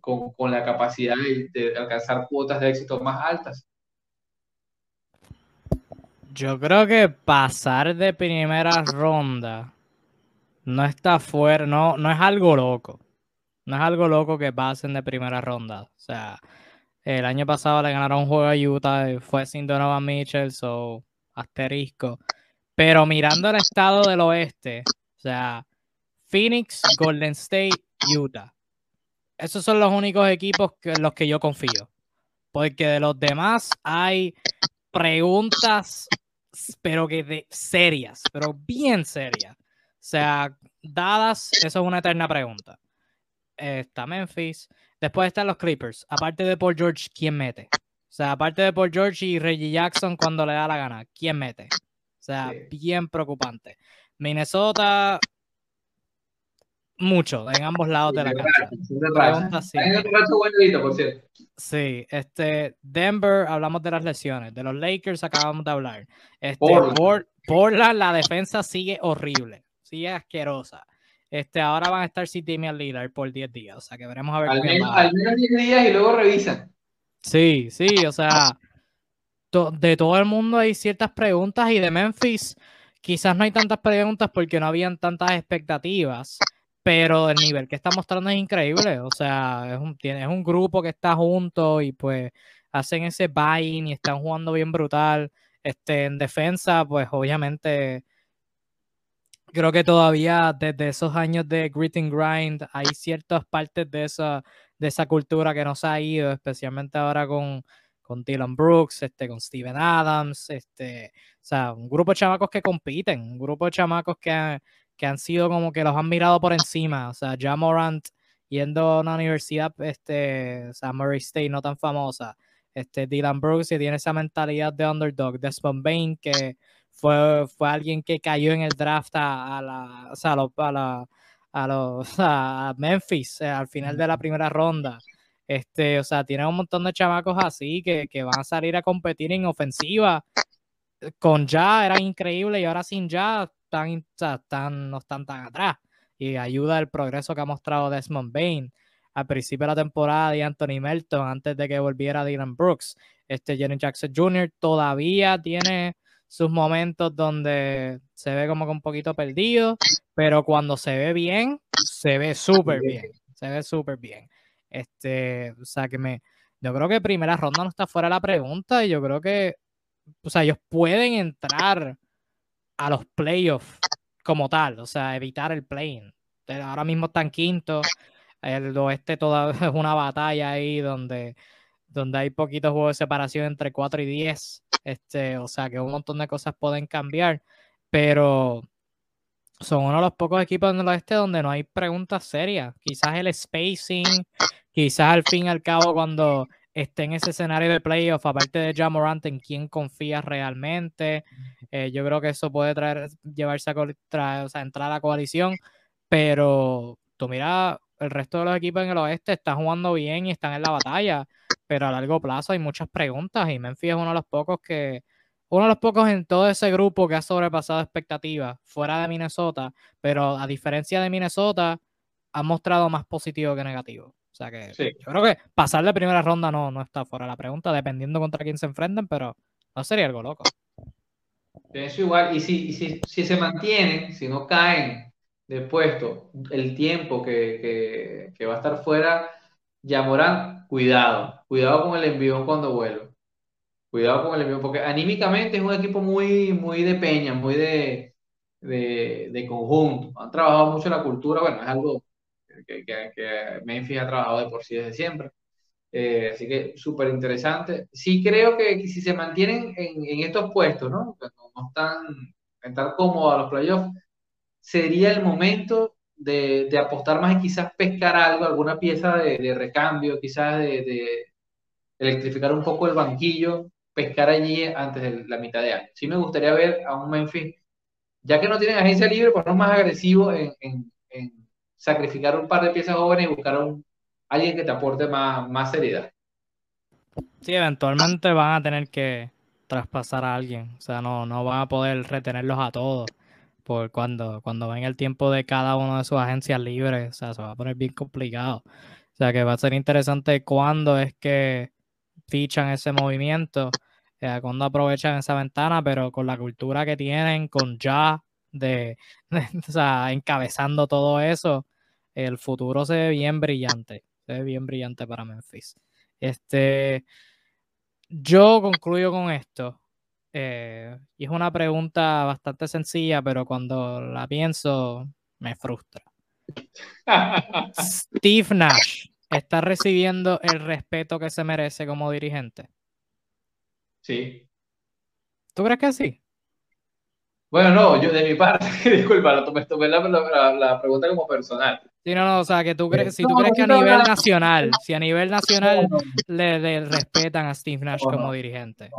[SPEAKER 2] con, con la capacidad de, alcanzar cuotas de éxito más altas?
[SPEAKER 1] Yo creo que pasar de primera ronda no está fuera, no, no es algo loco. No es algo loco que pasen de primera ronda. O sea, el año pasado le ganaron un juego a Utah fue sin Donovan Mitchell, so asterisco. Pero mirando el estado del oeste, o sea, Phoenix, Golden State, Utah esos son los únicos equipos en los que yo confío. Porque de los demás hay preguntas, pero que de serias, pero bien serias. O sea, dadas, eso es una eterna pregunta. Está Memphis. Después están los Clippers. Aparte de Paul George, ¿quién mete? O sea, aparte de Paul George y Reggie Jackson cuando le da la gana, ¿quién mete? O sea, bien preocupante. Minnesota, mucho en ambos lados de la cancha. sí. este, Denver, hablamos de las lesiones. De los Lakers acabamos de hablar. Este, Portland. la defensa sigue horrible. Sigue asquerosa. Este, ahora van a estar sin Damian Lillard por 10 días. O sea, que veremos a ver.
[SPEAKER 2] Al, menos, al menos 10 días y luego revisan.
[SPEAKER 1] Sí, sí, o sea, de todo el mundo hay ciertas preguntas y de Memphis quizás no hay tantas preguntas porque no habían tantas expectativas pero el nivel que está mostrando es increíble. O sea, es un, es un grupo que está junto y pues hacen ese buy-in y están jugando bien brutal. Este, en defensa, pues obviamente creo que todavía desde esos años de grit and grind hay ciertas partes de esa, de esa cultura que no se ha ido, especialmente ahora con, con Dylan Brooks, este, con Steven Adams, este, o sea, un grupo de chamacos que compiten, un grupo de chamacos que, que han sido como que los han mirado por encima, o sea, ya Morant yendo a una universidad, este, o sea, Murray State no tan famosa, este, Dylan Brooks que tiene esa mentalidad de underdog, Desmond Bain que fue, fue alguien que cayó en el draft a, la, o sea, a, la, a, los, a Memphis eh, al final de la primera ronda. Este, o sea, tiene un montón de chamacos así que, que van a salir a competir en ofensiva. Con ya era increíble y ahora sin ya están, están, no están tan atrás. Y ayuda el progreso que ha mostrado Desmond Bain al principio de la temporada de Anthony Melton antes de que volviera Dylan Brooks. Este Jenny Jackson Jr. todavía tiene sus momentos donde se ve como que un poquito perdido, pero cuando se ve bien, se ve súper bien, se ve súper bien. Este, o sea que me, yo creo que primera ronda no está fuera la pregunta y yo creo que, o sea, ellos pueden entrar a los playoffs como tal, o sea, evitar el play-in. Ahora mismo están quinto, el oeste todavía es una batalla ahí donde, donde hay poquitos juegos de separación entre 4 y 10. Este, o sea que un montón de cosas pueden cambiar, pero son uno de los pocos equipos en el oeste donde no hay preguntas serias. Quizás el spacing, quizás al fin y al cabo cuando esté en ese escenario de playoff, aparte de Jamorant, en quién confía realmente. Eh, yo creo que eso puede traer, llevarse a entrar a la coalición, pero tú mira, el resto de los equipos en el oeste están jugando bien y están en la batalla pero a largo plazo hay muchas preguntas y Memphis es uno de los pocos que, uno de los pocos en todo ese grupo que ha sobrepasado expectativas fuera de Minnesota, pero a diferencia de Minnesota, ha mostrado más positivo que negativo. Sea que yo creo que pasar de primera ronda no, no está fuera de la pregunta, dependiendo contra quién se enfrenten, pero no sería algo loco.
[SPEAKER 2] Pienso igual, y si, si, si se mantienen, si no caen de puesto el tiempo que, que, que va a estar fuera, Yamorán, cuidado, cuidado con el envión cuando vuelva. Cuidado con el envión, porque anímicamente es un equipo muy, muy de peña, muy de, de, conjunto. Han trabajado mucho la cultura, bueno, es algo que, que, Memphis ha trabajado de por sí desde siempre. Eh, así que súper interesante. Sí creo que, si se mantienen en, en estos puestos, ¿no? no, están, están cómodos a los playoffs, sería el momento de, apostar más y quizás pescar algo, alguna pieza de, recambio, quizás de, electrificar un poco el banquillo, pescar allí antes de la mitad de año. Sí me gustaría ver a un Memphis, ya que no tienen agencia libre, pues no más agresivo en, sacrificar un par de piezas jóvenes y buscar a alguien que te aporte más, más seriedad.
[SPEAKER 1] Sí, eventualmente van a tener que traspasar a alguien, o sea, no, no van a poder retenerlos a todos por cuando, cuando ven el tiempo de cada una de sus agencias libres, o sea, se va a poner bien complicado. O sea, que va a ser interesante cuándo es que fichan ese movimiento, eh, cuándo aprovechan esa ventana, pero con la cultura que tienen, con ya de, o sea, encabezando todo eso, el futuro se ve bien brillante, se ve bien brillante para Memphis. Este, yo concluyo con esto. Eh, y es una pregunta bastante sencilla, pero cuando la pienso me frustra. Steve Nash está recibiendo el respeto que se merece como dirigente.
[SPEAKER 2] Sí.
[SPEAKER 1] ¿Tú crees que sí?
[SPEAKER 2] Bueno, no, yo de mi parte, disculpa, tomé, tomé la, la, pregunta como personal.
[SPEAKER 1] Sí, no, no, o sea, que tú crees, si tú crees que a nivel nacional, si a nivel nacional le, respetan a Steve Nash como dirigente.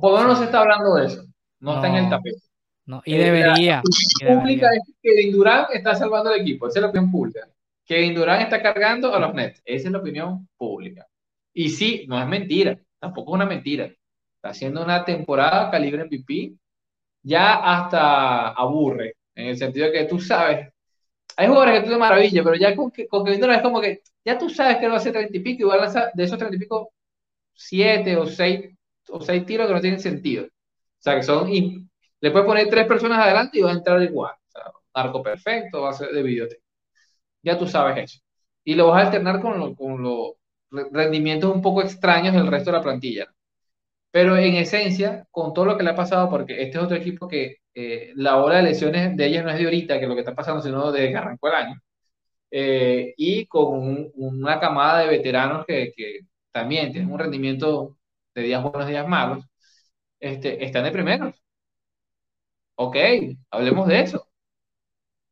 [SPEAKER 2] Por lo no se está hablando de eso, no, está en el tapete.
[SPEAKER 1] No, y debería.
[SPEAKER 2] La pública es que Kevin Durant está salvando el equipo, esa es la opinión pública. Kevin Durant está cargando a los Nets, esa es la opinión pública. Y sí, no es mentira, tampoco es una mentira. Está haciendo una temporada calibre MVP ya hasta aburre, en el sentido de que tú sabes, hay jugadores que tú de maravilla, pero ya con, con Kevin Durant es como que ya tú sabes que va a hacer 30 y pico, igual de esos 30 y pico, 7 o 6 o seis tiros que no tienen sentido. O sea, que son, y le puedes poner tres personas adelante y va a entrar igual. O sea, arco perfecto, va a ser de videote. Ya tú sabes eso. Y lo vas a alternar con los rendimientos un poco extraños del resto de la plantilla. Pero en esencia, con todo lo que le ha pasado, porque este es otro equipo que eh, la ola de lesiones de ellas no es de ahorita, que lo que está pasando, sino de que arrancó el año. Eh, y con una camada de veteranos que, que, también tienen un rendimiento de días buenos, días malos, este, están de primeros. Ok, hablemos de eso.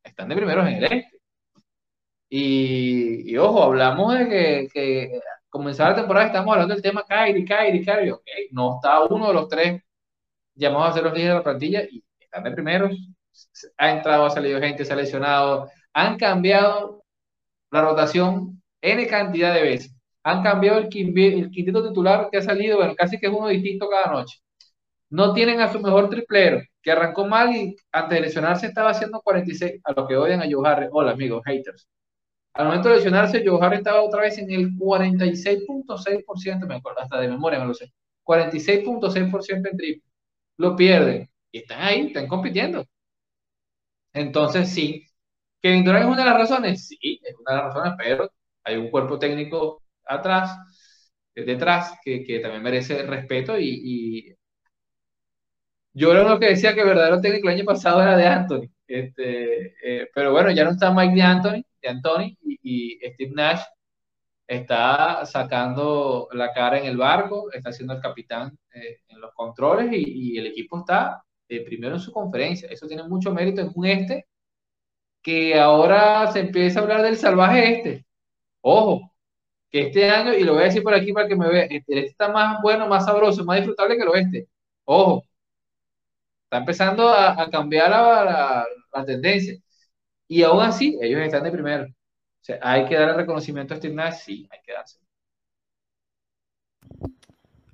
[SPEAKER 2] Están de primeros en el este. Y, y ojo, hablamos de que, que comenzar la temporada estamos hablando del tema Kyrie, Kyrie, Kyrie. Ok, no está uno de los tres llamados a ser los líderes de la plantilla y están de primeros. Ha entrado, ha salido gente, se ha lesionado. Han cambiado la rotación N cantidad de veces. Han cambiado el, quinteto titular que ha salido, casi que es uno distinto cada noche. No tienen a su mejor triplero, que arrancó mal y antes de lesionarse estaba haciendo 46, a lo que odian a Joe Harris. Hola, amigos, haters. Al momento de lesionarse, Joe Harris estaba otra vez en el 46.6%, me acuerdo, hasta de memoria me lo sé. 46.6% en triple. Lo pierden. Y están ahí, están compitiendo. Entonces, sí. ¿Kevin Durant es una de las razones? Sí, es una de las razones, pero hay un cuerpo técnico atrás, detrás, que, también merece respeto y, y yo era uno que decía que el verdadero técnico el año pasado era de Anthony. Este, eh, pero bueno, ya no está Mike de Anthony, y, Steve Nash está sacando la cara en el barco, está siendo el capitán eh, en los controles y, el equipo está eh, primero en su conferencia. Eso tiene mucho mérito en un este que ahora se empieza a hablar del salvaje este. Ojo, que este año, y lo voy a decir por aquí para que me vea, este, este está más bueno, más sabroso, más disfrutable que el oeste. Ojo, está empezando a, cambiar la, tendencia. Y aún así, ellos están de primero. O sea, hay que dar el reconocimiento a Steve Nash, sí, hay que darse.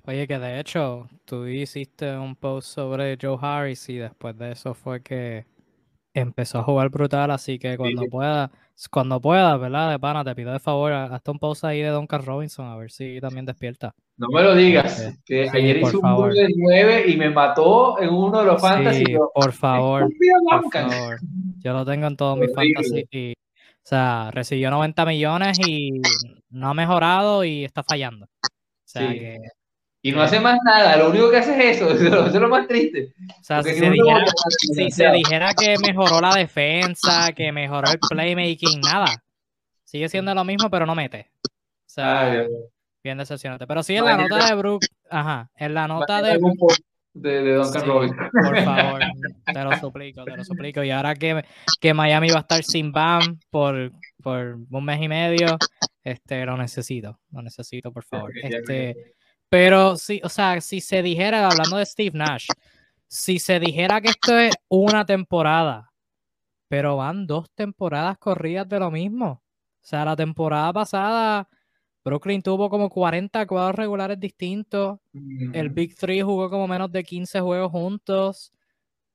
[SPEAKER 1] Oye, que de hecho, tú hiciste un post sobre Joe Harris y después de eso fue que empezó a jugar brutal, así que cuando pueda, cuando pueda, ¿verdad? De pana, te pido de favor, hasta un post ahí de Duncan Robinson, a ver si también despierta.
[SPEAKER 2] No me lo digas, que ayer hizo un gol de 9 y me mató en uno de los fantasy.
[SPEAKER 1] por favor, por favor. Yo lo tengo en todos mis fantasy. o sea, recibió 90 millones y no ha mejorado y está fallando. O sea que
[SPEAKER 2] y no hace más nada, lo único que hace es eso, eso es lo más triste.
[SPEAKER 1] O sea, si se, dijera, que mejoró la defensa, que mejoró el playmaking, nada. Sigue siendo lo mismo, pero no mete. O sea, bien decepcionante. Pero sí en la nota de Brook, ajá, en la nota de...
[SPEAKER 2] De, de Duncan Robinson.
[SPEAKER 1] Por favor, te lo suplico, te lo suplico. Y ahora que, que Miami va a estar sin BAM por, por un mes y medio, este, lo necesito, lo necesito, por favor. Este, pero sí, o sea, si se dijera, hablando de Steve Nash, si se dijera que esto es una temporada, pero van dos temporadas corridas de lo mismo. O sea, la temporada pasada Brooklyn tuvo como 40 cuadros regulares distintos. El Big Three jugó como menos de 15 juegos juntos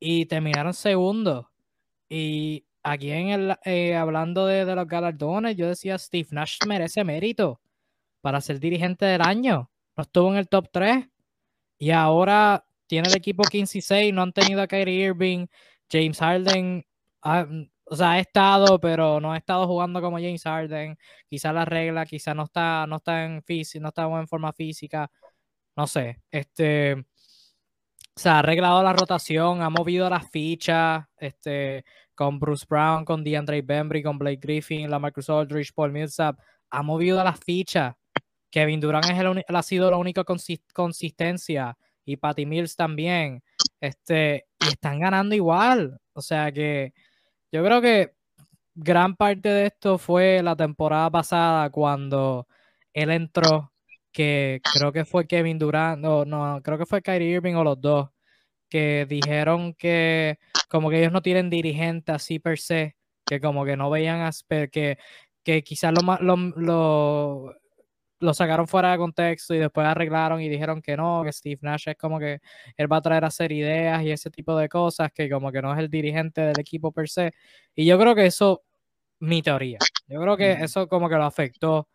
[SPEAKER 1] y terminaron segundos. Y aquí en el, eh, hablando de, de, los galardones, yo decía Steve Nash merece mérito para ser dirigente del año. No estuvo en el top 3 y ahora tiene el equipo 15 y 6. No han tenido a Kyrie Irving. James Harden o sea, ha estado, pero no ha estado jugando como James Harden. Quizás la regla, quizás no está, no está en no está en forma física. No sé. Este se ha arreglado la rotación, ha movido las fichas, este, con Bruce Brown, con DeAndre Bembry, con Blake Griffin, la Marcus Aldridge, Paul Millsap, ha movido las fichas. Kevin Durant es ha sido la única consistencia y Patty Mills también. Este, y están ganando igual. O sea que yo creo que gran parte de esto fue la temporada pasada cuando él entró, que creo que fue Kevin Durant, no, no, creo que fue Kyrie Irving o los dos, que dijeron que como que ellos no tienen dirigente así per se, que como que no veían que, que quizás lo, lo, lo, lo sacaron fuera de contexto y después arreglaron y dijeron que no, que Steve Nash es como que él va a traer a hacer ideas y ese tipo de cosas, que como que no es el dirigente del equipo per se. Y yo creo que eso, mi teoría, yo creo que eso como que lo afectó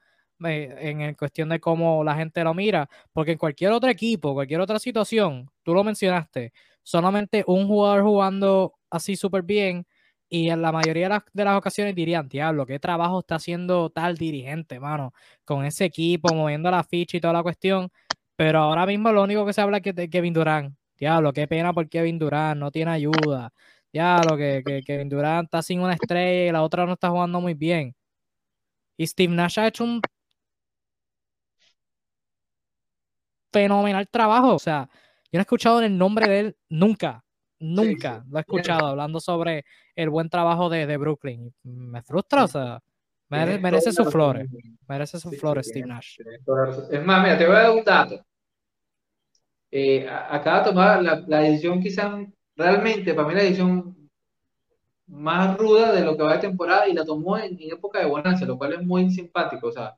[SPEAKER 1] eh, en, cuestión de cómo la gente lo mira, porque en cualquier otro equipo, cualquier otra situación, tú lo mencionaste, solamente un jugador jugando así súper bien y en la mayoría de las, ocasiones dirían, diablo, qué trabajo está haciendo tal dirigente, mano, con ese equipo, moviendo la ficha y toda la cuestión. Pero ahora mismo lo único que se habla es de Kevin Durant. Diablo, qué pena por Kevin Durant, no tiene ayuda. Diablo, que, que Kevin Durant está sin una estrella y la otra no está jugando muy bien. Y Steve Nash ha hecho un fenomenal trabajo. O sea, yo no he escuchado el nombre de él nunca. Nunca lo he escuchado hablando sobre el buen trabajo de, de Brooklyn. Me frustra, o sea, merece, sus flores. Merece sus flores, Steve Nash.
[SPEAKER 2] Es más, mira, te voy a dar un dato. Eh, acaba de tomar la, la decisión quizás realmente, para mí la decisión más ruda de lo que va de temporada y la tomó en, época de bonanza, lo cual es muy simpático. O sea,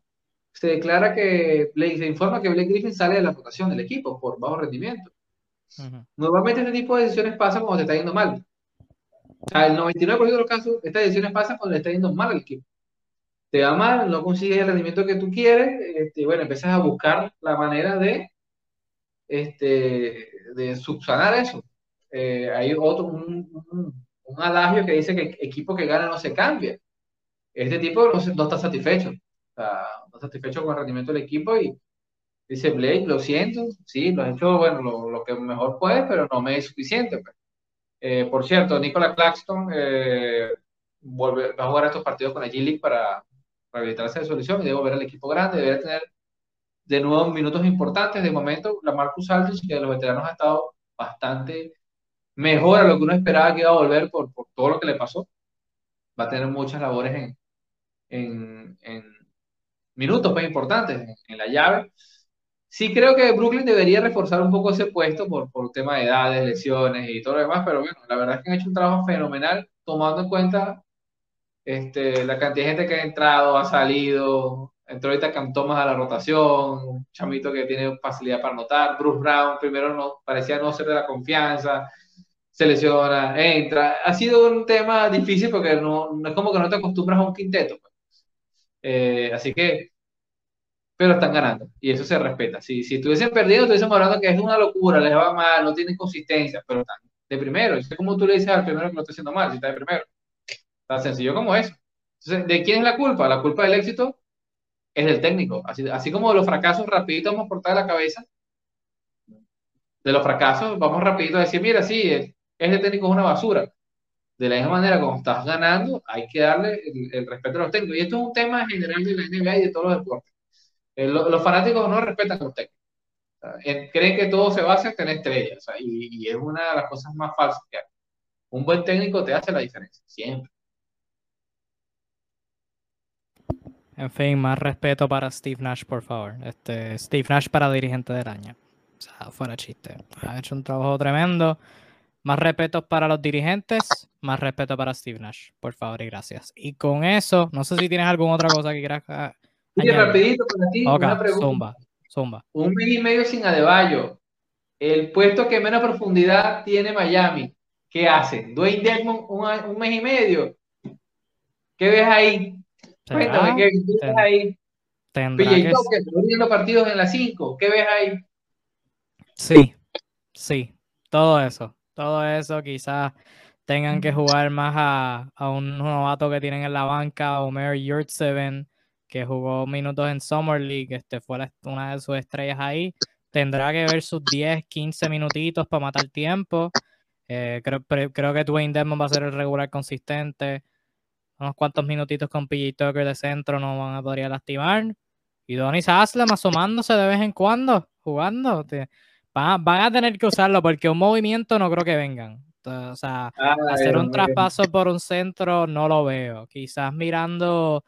[SPEAKER 2] se declara que Blake, se informa que Blake Griffin sale de la rotación del equipo por bajo rendimiento. Normalmente este tipo de decisiones pasan cuando te está yendo mal. O sea, el 99% de los casos, estas decisiones pasan cuando le está yendo mal al equipo. Te va mal, no consigues el rendimiento que tú quieres, este, bueno, empiezas a buscar la manera de, este, de subsanar eso. Eh, hay otro, un, un, adagio que dice que equipo que gana no se cambia. Este tipo no, no está satisfecho. O sea, no está satisfecho con el rendimiento del equipo y Dice Blake, lo siento, sí, lo he hecho, bueno, lo, que mejor puede, pero no me es suficiente. Pues. Eh, por cierto, Nicola Claxton eh, va a jugar estos partidos con la G-League para rehabilitarse de su lesión y debe ver al equipo grande, debe tener de nuevo minutos importantes. De momento, la Marcus Aldridge, que de los veteranos ha estado bastante mejor a lo que uno esperaba que iba a volver por, por todo lo que le pasó. Va a tener muchas labores en, en, en minutos pues, importantes en, en la llave. Sí creo que Brooklyn debería reforzar un poco ese puesto por, por tema de edades, lesiones y todo lo demás, pero bueno, la verdad es que han hecho un trabajo fenomenal tomando en cuenta este, la cantidad de gente que ha entrado, ha salido, entró ahorita Cam Thomas a la rotación, un chamito que tiene facilidad para anotar, Bruce Brown primero no, parecía no ser de la confianza, se lesiona, entra, ha sido un tema difícil porque no, no es como que no te acostumbras a un quinteto, pues. eh, así que pero están ganando y eso se respeta. Si, si estuviesen perdiendo, estuviésemos hablando que es una locura, les va mal, no tienen consistencia, pero están de primero. Es como tú le dices al primero que lo está haciendo mal, si está de primero. Tan sencillo como eso. Entonces, ¿de quién es la culpa? La culpa del éxito es del técnico. Así, así como de los fracasos, rapidito vamos a cortar la cabeza. De los fracasos, vamos rapidito a decir, mira, sí, este técnico es una basura. De la misma manera, como estás ganando, hay que darle el, el respeto a los técnicos. Y esto es un tema general de la NBA y de todos los deportes eh, los fanáticos no respetan a los técnicos. creen que todo se basa en tener estrellas. y, es una de las cosas más falsas que hay. Un buen técnico te hace la diferencia, siempre.
[SPEAKER 1] En fin, más respeto para Steve Nash, por favor. Este, Steve Nash para dirigente del año. O sea, fuera chiste. Ha hecho un trabajo tremendo. Más respeto para los dirigentes, más respeto para Steve Nash, por favor y gracias. Y con eso, no sé si tienes alguna otra cosa que quieras
[SPEAKER 2] Oye, rapidito para ti, una pregunta.
[SPEAKER 1] Zumba, zumba.
[SPEAKER 2] Un mes y medio sin Adebayo. El puesto que menos profundidad tiene Miami. ¿Qué hace? Dwayne Dedmon un, mes y medio. ¿Qué ves ahí? Cuéntame, ¿qué, ves ahí?
[SPEAKER 1] Tendrá que...
[SPEAKER 2] viendo partidos en las 5. ¿Qué ves ahí?
[SPEAKER 1] Sí, sí, todo eso. Todo eso quizás tengan que jugar más a, a un novato que tienen en la banca, Omer Yurtseven, que jugó minutos en Summer League, este fue una de sus estrellas ahí. Tendrá que ver sus 10, 15 minutitos para matar tiempo. Eh, creo, creo que Dwayne Desmond va a ser el regular consistente. Unos cuantos minutitos con PJ Tucker de centro no van a poder lastimar. Y Donis Aslam asomándose de vez en cuando, jugando. Van, van, a tener que usarlo porque un movimiento no creo que vengan. O sea, hacer un traspaso por un centro no lo veo. Quizás mirando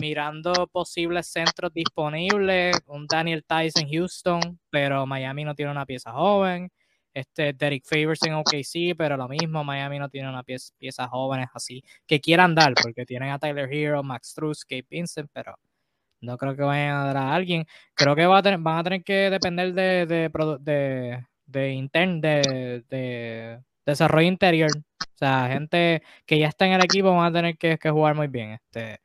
[SPEAKER 1] mirando posibles centros disponibles, un Daniel Tyson Houston, pero Miami no tiene una pieza joven. Este Derek Favors en OKC, pero lo mismo, Miami no tiene una pieza, piezas jóvenes así que quieran dar, porque tienen a Tyler Hero, Max Truss, Kate Vincent, pero no creo que vayan a dar a alguien. Creo que van a tener que depender de, de, de, de, de, desarrollo interior. O sea, gente que ya está en el equipo van a tener que, que jugar muy bien. Este,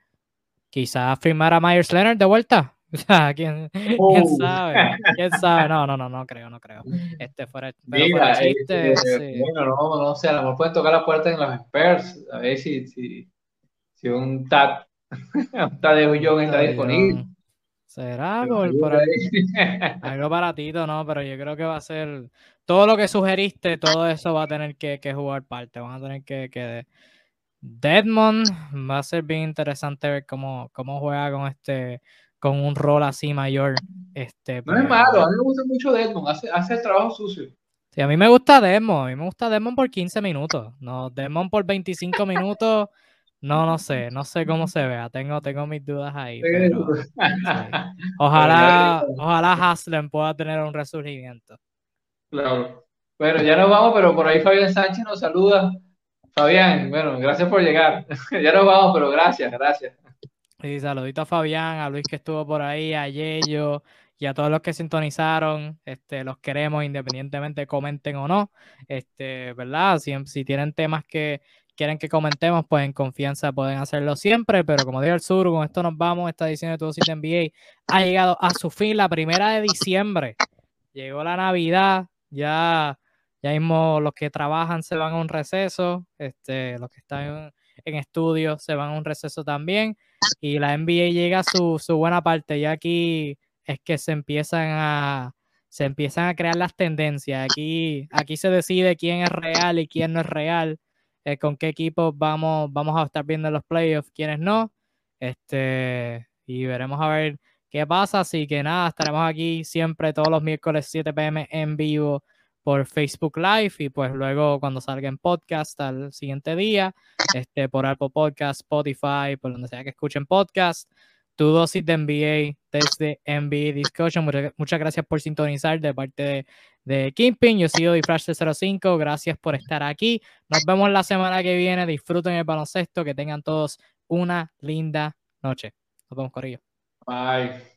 [SPEAKER 1] quizás firmar a Myers Leonard de vuelta. O sea, ¿quién, ¿quién, oh. sabe? ¿Quién sabe? No, no, no, no creo, no creo. Este fuera, pero Mira, chiste,
[SPEAKER 2] este, Bueno, no, no sé, a lo mejor pueden tocar la puerta en los Spurs, a ver si, si, si un TAT, un TAT de Young está disponible.
[SPEAKER 1] Será por, por algo, algo baratito, ¿no? Pero yo creo que va a ser todo lo que sugeriste, todo eso va a tener que, que jugar parte. Van a tener que, que Deadmond va a ser bien interesante ver cómo, cómo juega con este con un rol así mayor. Este,
[SPEAKER 2] no es malo, a mí me gusta mucho Deadmond, hace, hace el trabajo sucio.
[SPEAKER 1] Sí, a mí me gusta Deadmond, a mí me gusta Deadmond por 15 minutos. No, Deadmond por 25 minutos, no, no sé, no sé cómo se vea. Tengo, tengo mis dudas ahí. Pero, Ojalá, ojalá Haslem pueda tener un resurgimiento.
[SPEAKER 2] Claro. Bueno, ya nos vamos, pero por ahí Fabián Sánchez nos saluda. Fabián, bueno, gracias por llegar. ya nos vamos, pero gracias, gracias.
[SPEAKER 1] Sí, saludito a Fabián, a Luis que estuvo por ahí, a Yello y a todos los que sintonizaron. Este, los queremos independientemente comenten o no. Este, ¿verdad? Si, tienen temas que quieren que comentemos, pues en confianza pueden hacerlo siempre. Pero como digo el sur, con esto nos vamos. Esta edición de Todo Sitio NBA ha llegado a su fin, la primera de diciembre. Llegó la Navidad, ya ya mismo los que trabajan se van a un receso, este, los que están en, estudios se van a un receso también. Y la NBA llega a su, buena parte. Ya aquí es que se empiezan a, se empiezan a crear las tendencias. Aquí, aquí se decide quién es real y quién no es real, eh, con qué equipos vamos, vamos a estar viendo los playoffs, quiénes no. Este, y veremos a ver qué pasa. Así que nada, estaremos aquí siempre todos los miércoles 7 pm en vivo por Facebook Live y pues luego cuando salga en podcast al siguiente día, este, por Apple Podcast, Spotify, por donde sea que escuchen podcast. Tu dosis de NBA desde NBA Discussion. Muchas, gracias por sintonizar de parte de, de Kingpin. Yo sigo Flash 05. Gracias por estar aquí. Nos vemos la semana que viene. Disfruten el baloncesto. Que tengan todos una linda noche. Nos vemos, Corillo.
[SPEAKER 2] Bye.